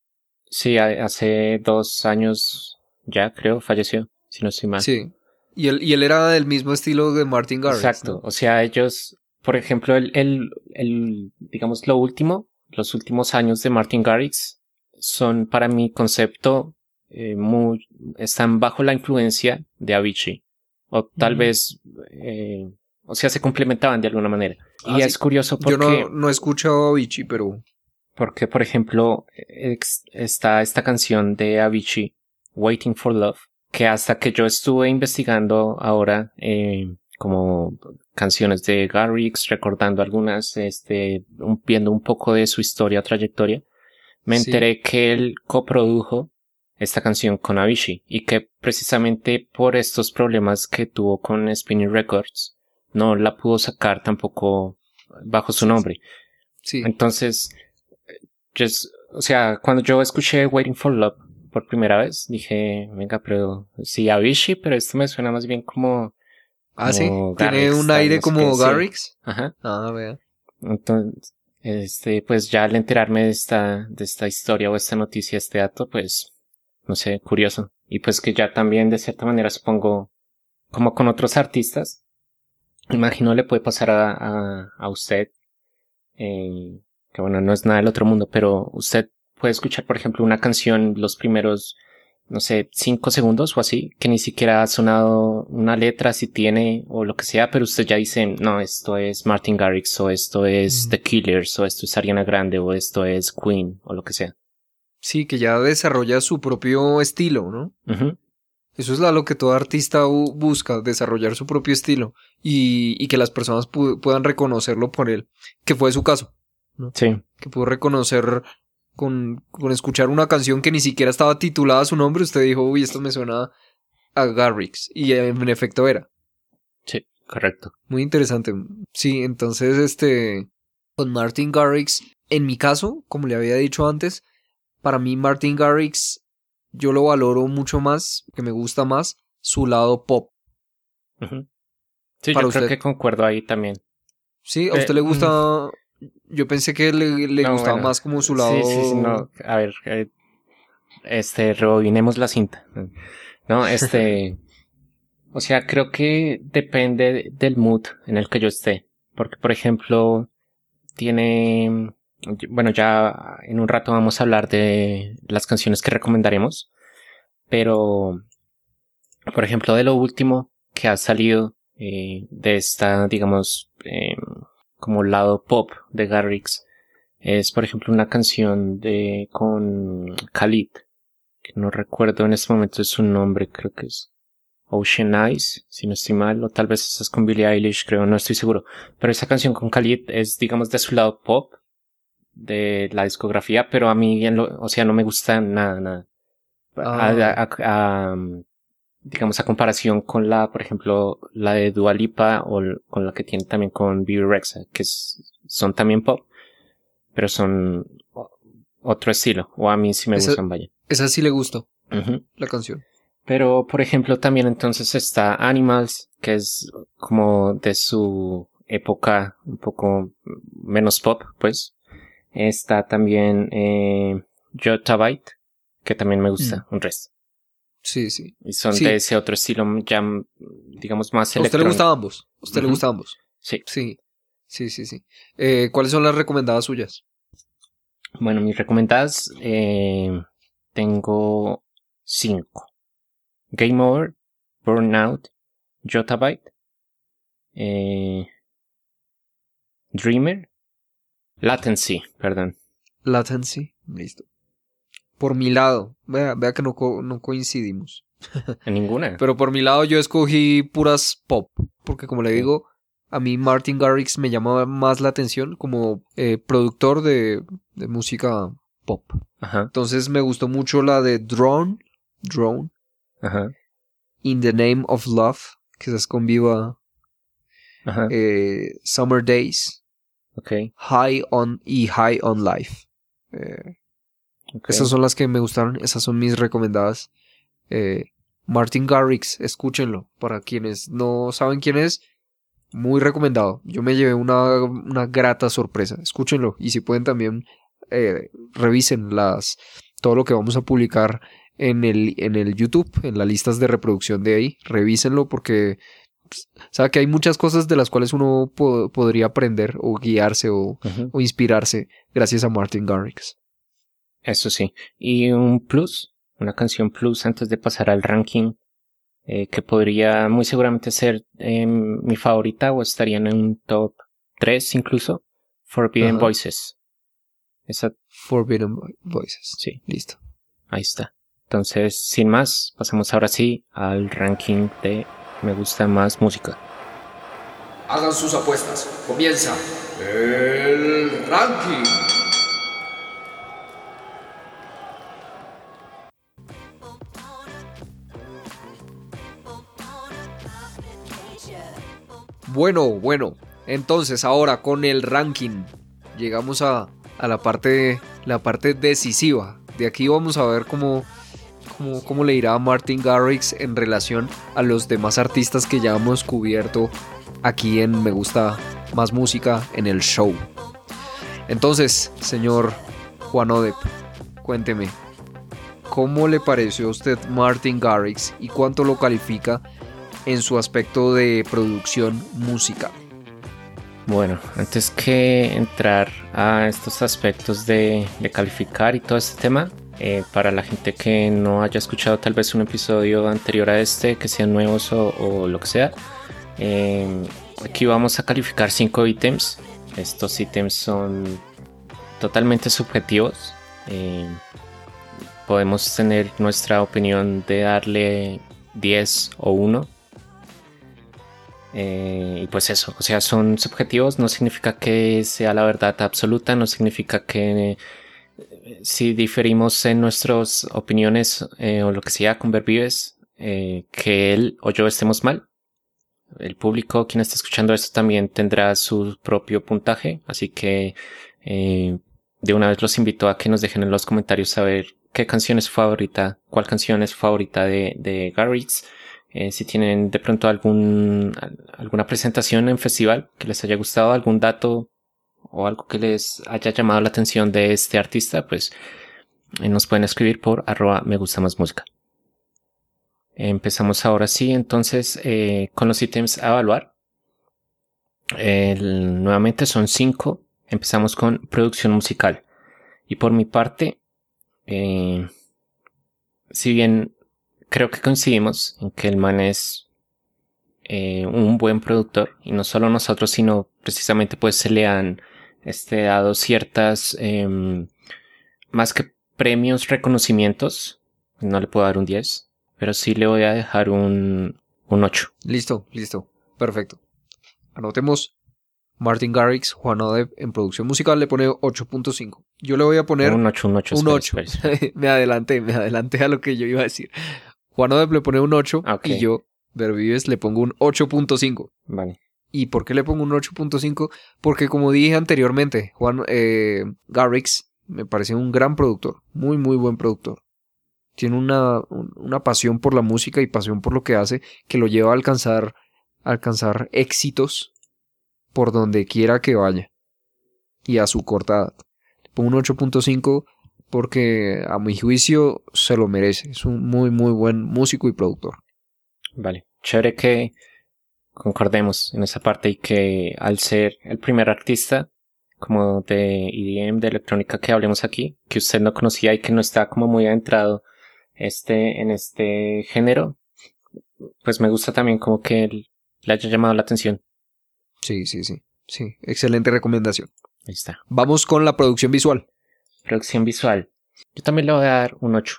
Sí, ha- hace dos años ya creo falleció, si no estoy mal. Sí. Y él, y él era del mismo estilo de Martin Garrix. Exacto. ¿no? O sea, ellos, por ejemplo, el, el, el, digamos, lo último, los últimos años de Martin Garrix son para mi concepto eh, muy, están bajo la influencia de Avicii. O tal vez, eh, o sea, se complementaban de alguna manera. Ah, y sí. es curioso Yo porque, no, no he escuchado Avicii, pero porque, por ejemplo, ex- está esta canción de Avicii, Waiting for Love, que hasta que yo estuve investigando ahora, eh, como canciones de Garrix, recordando algunas, este, un- viendo un poco de su historia, trayectoria, me Sí. enteré que él coprodujo esta canción con Avicii y que precisamente por estos problemas que tuvo con Spinning Records, no la pudo sacar tampoco bajo su nombre. sí. Entonces, yo o sea, cuando yo escuché Waiting for Love por primera vez, dije, venga, pero sí, Avicii, pero esto me suena más bien como... Ah, sí. Tiene un aire como sí. Garrix. Ajá. Ah, vea. Entonces, este, pues ya al enterarme de esta, de esta historia o esta noticia, este dato, pues, no sé, curioso. Y pues que ya también de cierta manera supongo, como con otros artistas, imagino le puede pasar a, a, a usted, eh, que bueno, no es nada del otro mundo, pero usted puede escuchar, por ejemplo, una canción los primeros, no sé, cinco segundos o así, que ni siquiera ha sonado una letra, si tiene, o lo que sea, pero usted ya dice, no, esto es Martin Garrix, o esto es Mm. The Killers, o esto es Ariana Grande, o esto es Queen, o lo que sea. Sí, que ya desarrolla su propio estilo, ¿no? Eso es lo que todo artista bu- busca, desarrollar su propio estilo y, y que las personas pu- puedan reconocerlo por él, que fue su caso, Sí, que pudo reconocer con, con escuchar una canción que ni siquiera estaba titulada a su nombre, usted dijo, uy, esto me suena a Garrix, y en efecto era. sí, correcto. Muy interesante. Sí, entonces, este, con Martin Garrix, en mi caso, como le había dicho antes, para mí Martin Garrix, yo lo valoro mucho más, que me gusta más, su lado pop. Sí, Para yo creo usted. que concuerdo ahí también. Sí, a Eh, usted le gusta, yo pensé que le, le No, gustaba bueno, más como su lado. Sí, sí, sí, no. A ver, eh, este, rebobinemos la cinta. No, este, o sea, creo que depende del mood en el que yo esté. Porque, por ejemplo, tiene, bueno, ya en un rato vamos a hablar de las canciones que recomendaremos. Pero, por ejemplo, de lo último que ha salido eh, de esta, digamos, eh, como lado pop de Garrix, es por ejemplo una canción de con Khalid, que no recuerdo en este momento su nombre, creo que es Ocean Eyes, si no estoy mal, o tal vez esa es con Billie Eilish, creo, no estoy seguro. Pero esa canción con Khalid es, digamos, de su lado pop de la discografía, pero a mí, en lo- o sea, no me gusta nada, nada. A- Ah. a- a- digamos, a comparación con la, por ejemplo, la de Dua Lipa o con la que tiene también con Bibi Rexa, que es- son también pop, pero son otro estilo, o a mí sí me Esa- gustan, vaya. Esa sí le gustó, la canción. Pero, por ejemplo, también entonces está Animals, que es como de su época un poco menos pop, pues. Está también eh, Jotabite, que también me gusta un resto. Sí, sí. Y son Sí. de ese otro estilo ya, digamos, más ¿A usted le electrónico. gusta ambos? ¿A usted le gusta ambos? Sí. Sí, sí, sí, sí. Eh, ¿Cuáles son las recomendadas suyas? Bueno, mis recomendadas, eh, tengo cinco. Game Over, Burnout, Jotabite, eh, Dreamer, Latency, perdón. Latency, listo. Por mi lado, vea, vea que no, co- no coincidimos. En ninguna. Pero por mi lado yo escogí puras pop, porque como le digo, a mí Martin Garrix me llama más la atención como eh, productor de, de música pop. Ajá, Entonces me gustó mucho la de Drone, Drone, ajá, In the Name of Love, es con Viva, ajá. eh, Summer Days, Ok, High on y High on Life. Eh, Esas son las que me gustaron, esas son mis recomendadas. Eh, Martin Garrix, escúchenlo. Para quienes no saben quién es, muy recomendado. Yo me llevé una, una grata sorpresa. Escúchenlo. Y si pueden también eh, revisen las todo lo que vamos a publicar en el, en el YouTube, en las listas de reproducción de ahí. Revísenlo porque pues, sabe que hay muchas cosas de las cuales uno po- podría aprender o guiarse o, o inspirarse gracias a Martin Garrix. Eso sí. Y un plus, una canción plus antes de pasar al ranking, eh, que podría muy seguramente ser eh, mi favorita o estaría en un top 3 incluso. Forbidden. Voices. Esa, Forbidden Vo- Voices. sí, Listo. ahí está. Entonces, sin más, pasamos ahora sí al ranking de Me gusta más música. Hagan sus apuestas. Comienza el ranking. Bueno, bueno. Entonces ahora con el ranking llegamos a, a la parte la parte decisiva. De aquí vamos a ver cómo, cómo, cómo le irá a Martin Garrix en relación a los demás artistas que ya hemos cubierto aquí en Me Gusta Más Música en el show. Entonces, señor Juan Odep, cuénteme, ¿cómo le pareció a usted Martin Garrix y cuánto lo califica en su aspecto de producción musical? Bueno, antes que entrar a estos aspectos de, calificar y todo este tema, eh, para la gente que no haya escuchado tal vez un episodio anterior a este, que sean nuevos o, lo que sea, eh, aquí vamos a calificar cinco ítems. Estos ítems son totalmente subjetivos. eh, podemos tener nuestra opinión de darle 10 o 1. Eh, y pues eso, o sea, son subjetivos, no significa que sea la verdad absoluta, no significa que eh, si diferimos en nuestras opiniones eh, o lo que sea con Verbives, eh, que él o yo estemos mal. El público, quien está escuchando esto, también tendrá su propio puntaje, así que de una vez los invito a que nos dejen en los comentarios saber qué canción es favorita, cuál canción es favorita de, de Garrix. Eh, si tienen de pronto algún, al- alguna presentación en festival que les haya gustado, algún dato o algo que les haya llamado la atención de este artista, pues eh, nos pueden escribir por arroba me gusta más música. Empezamos ahora sí, entonces, eh, con los ítems a evaluar. Nuevamente son cinco. Empezamos con producción musical. Y por mi parte, si bien creo que coincidimos en que el man es eh, un buen productor, y no solo nosotros, sino precisamente pues se le han este, dado ciertas, em, más que premios, reconocimientos, no le puedo dar un 10, pero sí le voy a dejar un, un 8. Listo, listo. Perfecto. Anotemos. Martin Garrix, Juan Odeb en producción musical le pone 8.5. Yo le voy a poner Un 8, un 8. un 8. me adelanté, me adelanté a lo que yo iba a decir. Juan Odeb le pone un 8 Ah, y yo, Vervives, le pongo un 8.5. Vale. ¿Y por qué le pongo un 8.5? Porque como dije anteriormente, Juan eh, Garrix me parece un gran productor, muy muy buen productor. Tiene una, un- una pasión por la música y pasión por lo que hace que lo lleva a alcanzar, a alcanzar éxitos por donde quiera que vaya. Y a su corta edad. Le pongo un 8.5 porque a mi juicio se lo merece. Es un muy muy buen músico y productor. Vale. Chévere que concordemos en esa parte y que al ser el primer artista como de EDM, de electrónica que hablemos aquí, que usted no conocía y que no está como muy adentrado este, en este género, pues me gusta también como que él le haya llamado la atención. Sí, sí, sí. Sí, excelente recomendación. Ahí está. Vamos con la producción visual. Producción visual. Yo también le voy a dar un 8.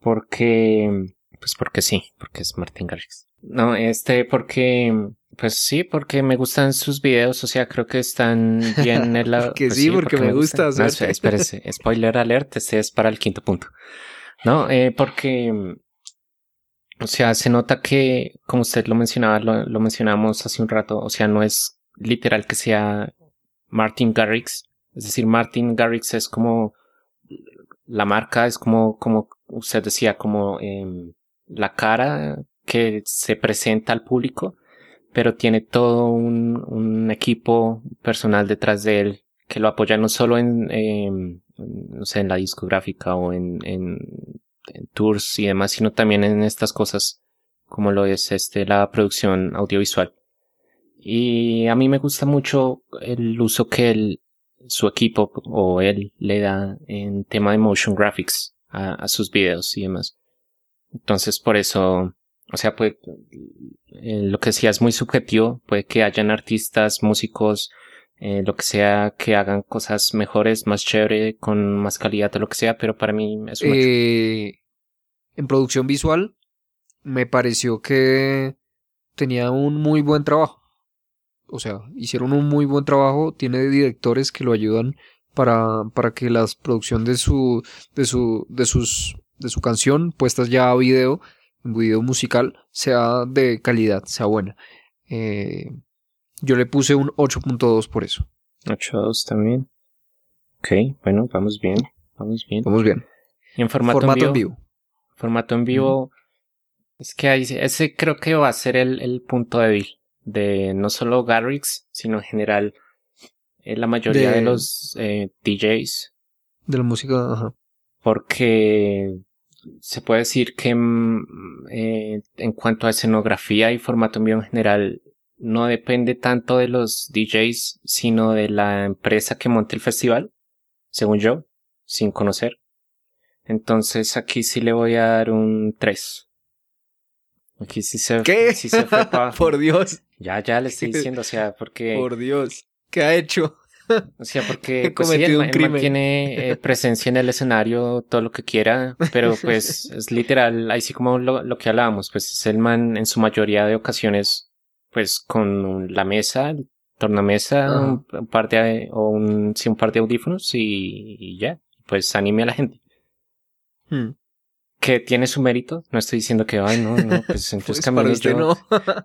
Porque, pues porque sí, porque es Martin Garrix. No, este, porque, pues sí, porque me gustan sus videos, o sea, creo que están bien en la... Porque pues sí, porque me gusta. No, espérese, spoiler alert, este es para el quinto punto. No, eh, porque, o sea, se nota que, como usted lo mencionaba, lo, lo mencionamos hace un rato, o sea, no es literal que sea Martin Garrix, es decir, Martin Garrix es como la marca es como, como usted decía, como em, la cara que se presenta al público, pero tiene todo un, equipo personal detrás de él que lo apoya no solo en, em, no sé, en la discográfica o en, en, tours y demás, sino también en estas cosas como lo es este la producción audiovisual. Y a mí me gusta mucho el uso que el, su equipo o él le da en tema de motion graphics a, sus videos y demás. Entonces por eso, o sea, pues eh, lo que decía es muy subjetivo, puede que hayan artistas, músicos, eh, lo que sea, que hagan cosas mejores, más chévere, con más calidad o lo que sea, pero para mí es. Eh, en producción visual, me pareció que tenía un muy buen trabajo. O sea, hicieron un muy buen trabajo. Tiene directores que lo ayudan para, para que la producción de su, de su, de sus, de su canción, puestas ya a video, en video musical, sea de calidad, sea buena. Eh, yo le puse un 8.2 por eso. 8.2 también. Ok, bueno, vamos bien, vamos bien. Vamos bien. Y en formato, Formato en vivo. en vivo. Formato en vivo. Es que ahí, ese creo que va a ser el, el punto débil de no solo Garrix, sino en general eh, la mayoría de, De- los eh, DJs. De la música, ajá. Porque se puede decir que mm, eh, en cuanto a escenografía y formato en general, no depende tanto de los DJs, sino de la empresa que monte el festival, según yo, sin conocer. Entonces aquí sí le voy a dar un 3. Aquí sí se, ¿Qué? sí se fue pa- Por Dios, Ya, ya le estoy diciendo, o sea, porque... por Dios. ¿Qué ha hecho? O sea, porque pues, sí, un crimen. tiene eh, presencia en el escenario, todo lo que quiera, pero pues es literal, ahí sí como lo, lo que hablábamos, pues es el man en su mayoría de ocasiones, pues con la mesa, el tornamesa, un, un par de, o un, sí, un par de audífonos y, y ya, pues anime a la gente. Hmm. Que tiene su mérito, no estoy diciendo que, ay, no, no, pues entonces Pues para usted yo, no.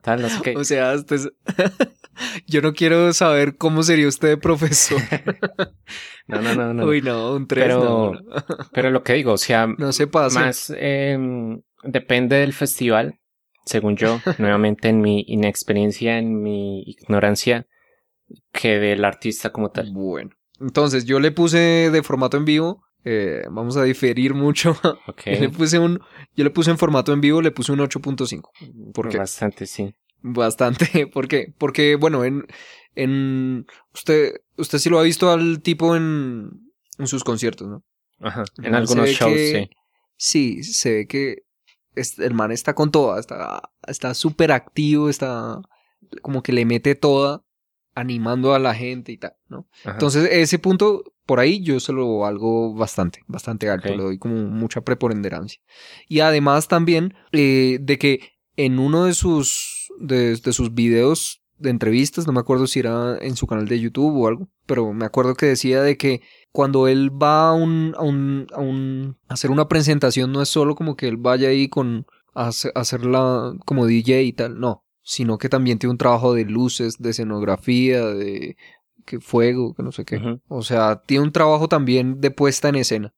tal, no sé qué. O sea, hasta es- yo no quiero saber cómo sería usted de profesor. No, no, no, no. Uy, no, un 3 Pero- no, no. Pero lo que digo, o sea, No se pasa. Más em, depende del festival, según yo, nuevamente en mi inexperiencia, en mi ignorancia, que del artista como tal. Bueno. Entonces, yo le puse de formato en vivo. Eh, vamos a diferir mucho. Yo le puse un, yo le puse en formato en vivo, le puse un 8.5. ¿Por qué? Bastante, sí. Bastante. ¿Por qué? Porque, bueno, en, en, usted, usted sí lo ha visto al tipo en, en sus conciertos, ¿no? Ajá. En man algunos shows, que- sí. Sí, se ve que es- el man está con toda, está está súper activo, está como que le mete toda, animando a la gente y tal, ¿no? Ajá. Entonces, ese punto, por ahí yo se lo valgo bastante, bastante alto, le doy como mucha preponderancia. Y además también eh, de que en uno de sus, de, de sus videos de entrevistas, no me acuerdo si era en su canal de YouTube o algo, pero me acuerdo que decía de que cuando él va a un, a un, a un, a hacer una presentación, no es solo como que él vaya ahí con, a hace- a hacerla como DJ y tal, no, sino que también tiene un trabajo de luces, de escenografía, de que fuego, que no sé qué. O sea, tiene un trabajo también de puesta en escena.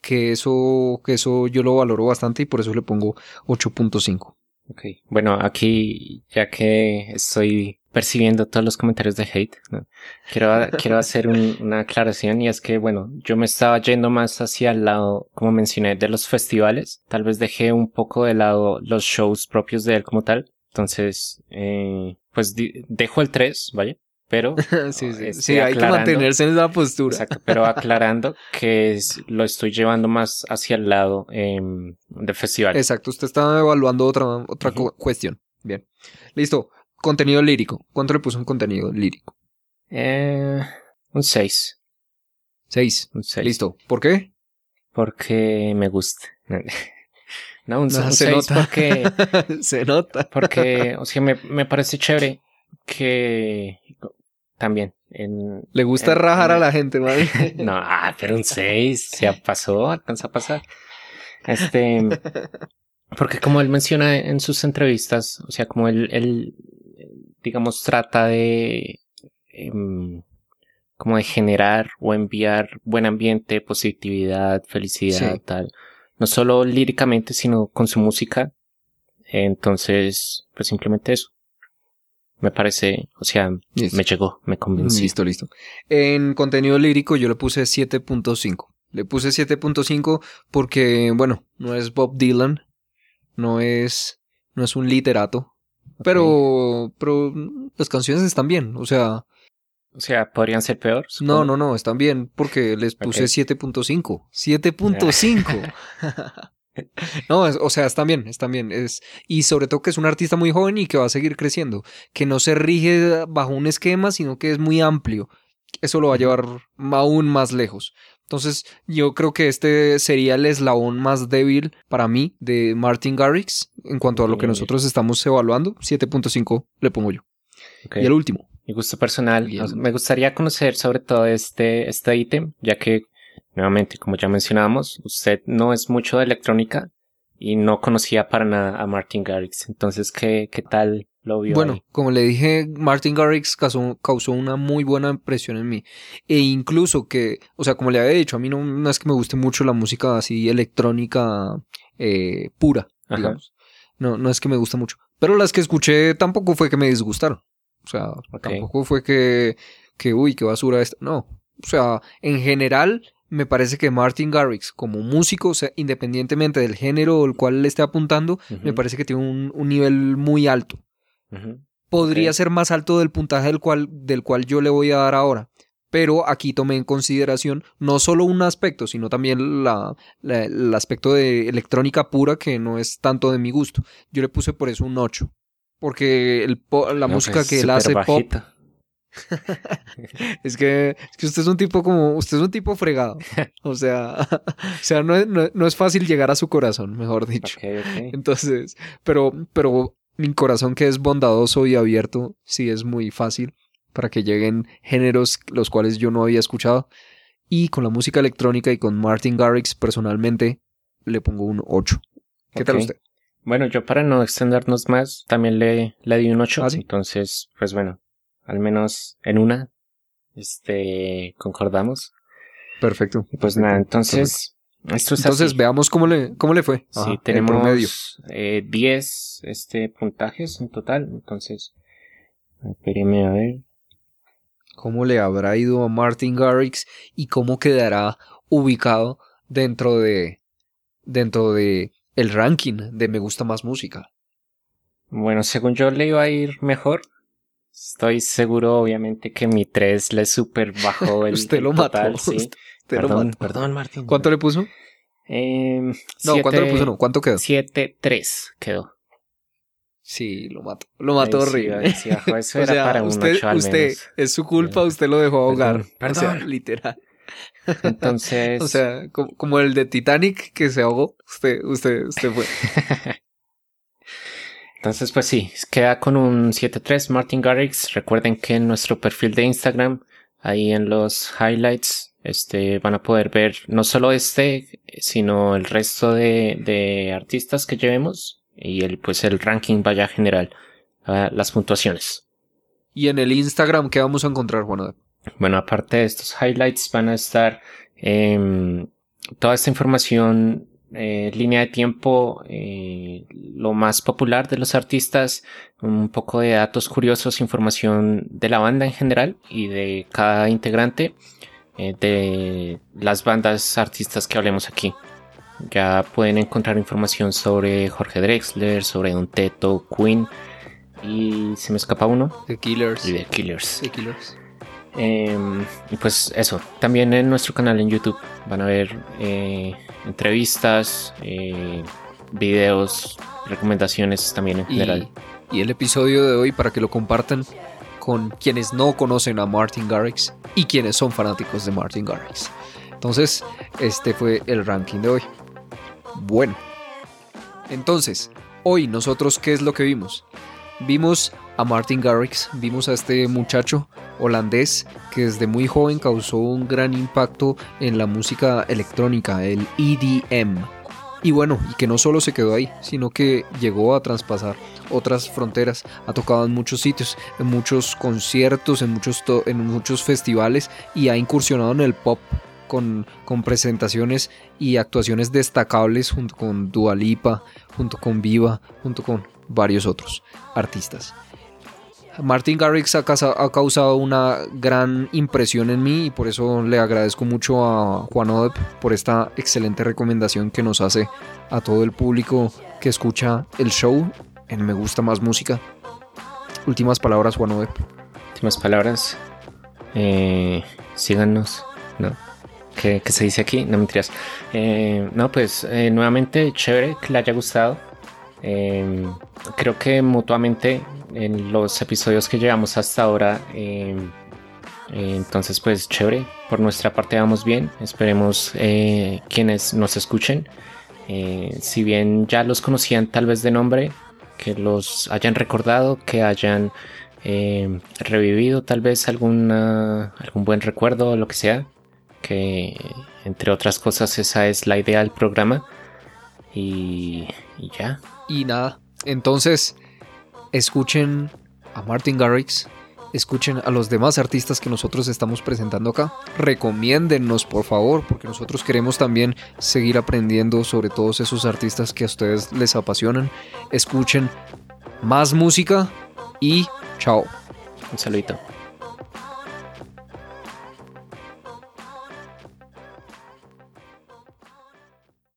Que eso, que eso yo lo valoro bastante y por eso le pongo 8.5. Ok. Bueno, aquí, ya que estoy percibiendo todos los comentarios de hate, ¿no? quiero, quiero hacer un- una aclaración y es que, bueno, yo me estaba yendo más hacia el lado, como mencioné, de los festivales. Tal vez dejé un poco de lado los shows propios de él como tal. Entonces, eh, pues dejo el 3, ¿vale? Pero sí, sí, Estoy sí, hay que mantenerse en esa postura. Exacto, pero aclarando que es- lo estoy llevando más hacia el lado em, de festival. Exacto, usted está evaluando otra, otra cu- cuestión. Bien. Listo. Contenido lírico. ¿Cuánto le puso un contenido lírico? Eh, un 6. 6. Un 6. Listo. ¿Por qué? Porque me gusta. No, un, No, un se 6 nota. porque, Se nota. porque, o sea, me, me parece chévere que también en... Le gusta en- rajar en- a la gente, madre. No, ah, pero un 6, ya pasó, alcanza a pasar. Este, porque como él menciona en sus entrevistas, o sea, como él, él digamos, trata de, em, como de generar o enviar buen ambiente, positividad, felicidad, Sí. tal. No solo líricamente, sino con su música. Entonces, pues simplemente eso. Me parece, o sea, Listo. me llegó, me convencí. Listo, listo. En contenido lírico yo le puse 7.5. Le puse 7.5 porque, bueno, no es Bob Dylan, no es, no es un literato, pero, pero las canciones están bien, o sea, O sea, podrían ser peor. no, supongo. no, no, están bien porque les puse Ok. 7.5. 7.5. No, es- o sea, están bien, están bien. Es, y sobre todo que es un artista muy joven y que va a seguir creciendo. Que no se rige bajo un esquema, sino que es muy amplio. Eso lo va a llevar aún más lejos. Entonces, yo creo que este sería el eslabón más débil para mí de Martin Garrix en cuanto a lo que nosotros estamos evaluando. 7.5 le pongo yo. Y el último. Mi gusto personal. Bien. Me gustaría conocer sobre todo este, este ítem, ya que, nuevamente, como ya mencionábamos, usted no es mucho de electrónica y no conocía para nada a Martin Garrix. Entonces, ¿qué, qué tal lo vio Bueno, ahí? como le dije, Martin Garrix causó, causó una muy buena impresión en mí. E incluso que, o sea, como le había dicho, a mí no, no es que me guste mucho la música así electrónica eh, pura, digamos. No, no es que me guste mucho. Pero las que escuché tampoco fue que me disgustaron. O sea, tampoco fue que, que, uy, qué basura esta. No. O sea, en general, me parece que Martin Garrix, como músico, o sea, independientemente del género al cual le esté apuntando, me parece que tiene un, un nivel muy alto podría ser más alto del puntaje del cual, del cual yo le voy a dar ahora. Pero aquí tomé en consideración no solo un aspecto, sino también la, la- el aspecto de electrónica pura que no es tanto de mi gusto. Yo le puse por eso un 8. Porque el po- la No, música pues, que él hace pop es que, es que usted es un tipo como, usted es un tipo fregado. O sea, o sea, no, es- no- no es fácil llegar a su corazón, mejor dicho. Entonces, pero, pero mi corazón que es bondadoso y abierto, sí es muy fácil para que lleguen géneros los cuales yo no había escuchado. Y con la música electrónica y con Martin Garrix personalmente le pongo un 8. ¿Qué tal usted? Bueno, yo para no extendernos más, también le, le di un 8. Ah, ¿sí? Entonces, pues bueno, al menos en una, este, concordamos. Perfecto. Pues perfecto, nada, entonces, esto es Entonces así. veamos cómo le, cómo le fue. Ajá, tenemos eh, 10 este, puntajes en total. Entonces, espéreme a ver. ¿Cómo le habrá ido a Martin Garrix y cómo quedará ubicado dentro de dentro de el ranking de Me gusta más música? Bueno, según yo le iba a ir mejor. Estoy seguro, obviamente, que mi 3 le super bajó el, Usted el lo mató. sí. Usted lo perdón, mató. perdón, Martín. ¿Cuánto le puso? Eh, No, ¿cuánto le puso? No, ¿cuánto quedó? 7-3 quedó. Sí, lo mató. Lo mató sí, horrible. sí. Eso o era sea, para un usted, 8 al usted, menos. es su culpa, usted lo dejó ahogar. Perdón, O sea, perdón. literal. Entonces, O sea, como, como el de Titanic que se ahogó, usted, usted, usted fue. entonces pues sí, queda con un 7-3 Martin Garrix. Recuerden que en nuestro perfil de Instagram, ahí en los highlights, este, van a poder ver no solo este, sino el resto de, de artistas que llevemos y el, pues el ranking vaya general, ah, las puntuaciones. Y en el Instagram, ¿qué vamos a encontrar, Juan? Bueno, aparte de estos highlights van a estar em, toda esta información, eh, línea de tiempo, eh, lo más popular de los artistas, un poco de datos curiosos, información de la banda en general y de cada integrante eh, de las bandas artistas que hablemos aquí. Ya pueden encontrar información sobre Jorge Drexler, sobre Don Teto, Queen y se me escapa uno The Killers. y The Killers. The Killers. Em, y pues eso, también en nuestro canal en YouTube van a ver eh, entrevistas, eh, videos, recomendaciones también en Y, general. y el episodio de hoy para que lo compartan con quienes no conocen a Martin Garrix y quienes son fanáticos de Martin Garrix. Entonces, este fue el ranking de hoy. Bueno, entonces, hoy nosotros, ¿qué es lo que vimos? Vimos a Martin Garrix, vimos a este muchacho holandés que desde muy joven causó un gran impacto en la música electrónica, el EDM. Y bueno, y que no solo se quedó ahí, sino que llegó a traspasar otras fronteras, ha tocado en muchos sitios, en muchos conciertos, en muchos, en muchos festivales y ha incursionado en el pop con, con, presentaciones y actuaciones destacables junto con Dua Lipa, junto con Viva, junto con varios otros artistas. Martin Garrix ha, causado una gran impresión en mí y por eso le agradezco mucho a Juan Odep por esta excelente recomendación que nos hace a todo el público que escucha el show en Me Gusta Más Música. Últimas palabras, Juan Odep. Últimas palabras. Eh, síganos, ¿no? ¿Qué, se dice aquí? No mentiras. Eh, no, pues eh, nuevamente chévere que le haya gustado. creo que mutuamente en los episodios que llevamos hasta ahora. Em, entonces, pues chévere. Por nuestra parte vamos bien. Esperemos eh, quienes nos escuchen. Eh, si bien ya los conocían tal vez de nombre, que los hayan recordado, que hayan em, revivido tal vez alguna, algún buen recuerdo o lo que sea. Que entre otras cosas esa es la idea del programa. y ya. Y nada. Entonces, escuchen a Martin Garrix, escuchen a los demás artistas que nosotros estamos presentando acá. Recomiéndennos, por favor, porque nosotros queremos también seguir aprendiendo sobre todos esos artistas que a ustedes les apasionan. Escuchen más música y chao. Un saludito.